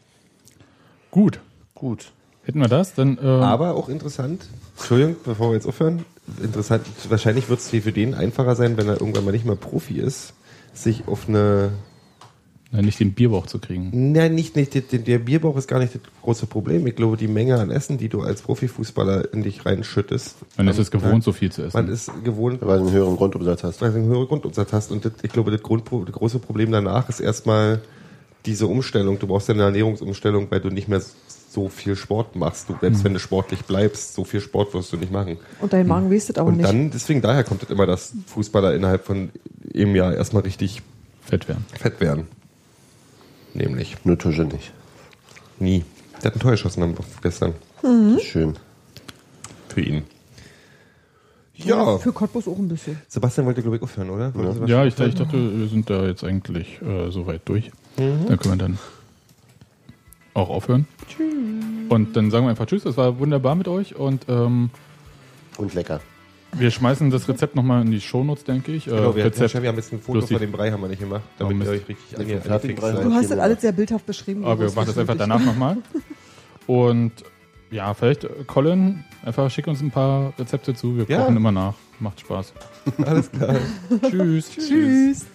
Gut. Gut. Hätten wir das, dann äh, Aber auch interessant, Entschuldigung, bevor wir jetzt aufhören, interessant, wahrscheinlich wird es für den einfacher sein, wenn er irgendwann mal nicht mehr Profi ist, sich auf eine, äh, nicht den Bierbauch zu kriegen. nein, nicht, nicht, der, der Bierbauch ist gar nicht das große Problem. Ich glaube, die Menge an Essen, die du als Profifußballer in dich reinschüttest. Man ist es gewohnt, so viel zu Man essen. ist gewohnt, Weil du einen höheren Grundumsatz hast. weil du einen höheren Grundumsatz hast. Und das, ich glaube, das, Grundpro das große Problem danach ist erstmal diese Umstellung. Du brauchst ja eine Ernährungsumstellung, weil du nicht mehr so viel Sport machst. Du, selbst wenn du sportlich bleibst, so viel Sport wirst du nicht machen. Und dein Magen wastet auch Und nicht. dann, deswegen daher kommt es immer, dass Fußballer innerhalb von einem Jahr erstmal richtig Fett werden. fett werden. Nämlich Nur Tische nicht. nie. Der hat ein Tor geschossen am- gestern Schön. für ihn. Ja, Für Cottbus auch ein bisschen. Sebastian wollte, glaube ich, aufhören, oder? Was Ja, ich, ich dachte, wir sind da jetzt eigentlich äh, soweit durch. Mhm. Dann können wir dann auch aufhören. Und dann sagen wir einfach Tschüss. Es war wunderbar mit euch und ähm, Und lecker. Wir schmeißen das Rezept nochmal in die Shownotes, denke ich. Äh, Genau, wir, Rezept. Hatten, wir haben jetzt ein Foto von dem Brei haben wir nicht gemacht, damit Oh, ihr Mist. euch richtig seid. haben Du hast das alles sehr bildhaft beschrieben. Aber wir machen das einfach danach nochmal. Und ja, vielleicht, äh, Colin, einfach schick uns ein paar Rezepte zu. Wir Ja. kochen immer nach. Macht Spaß. Alles klar. Tschüss. Tschüss.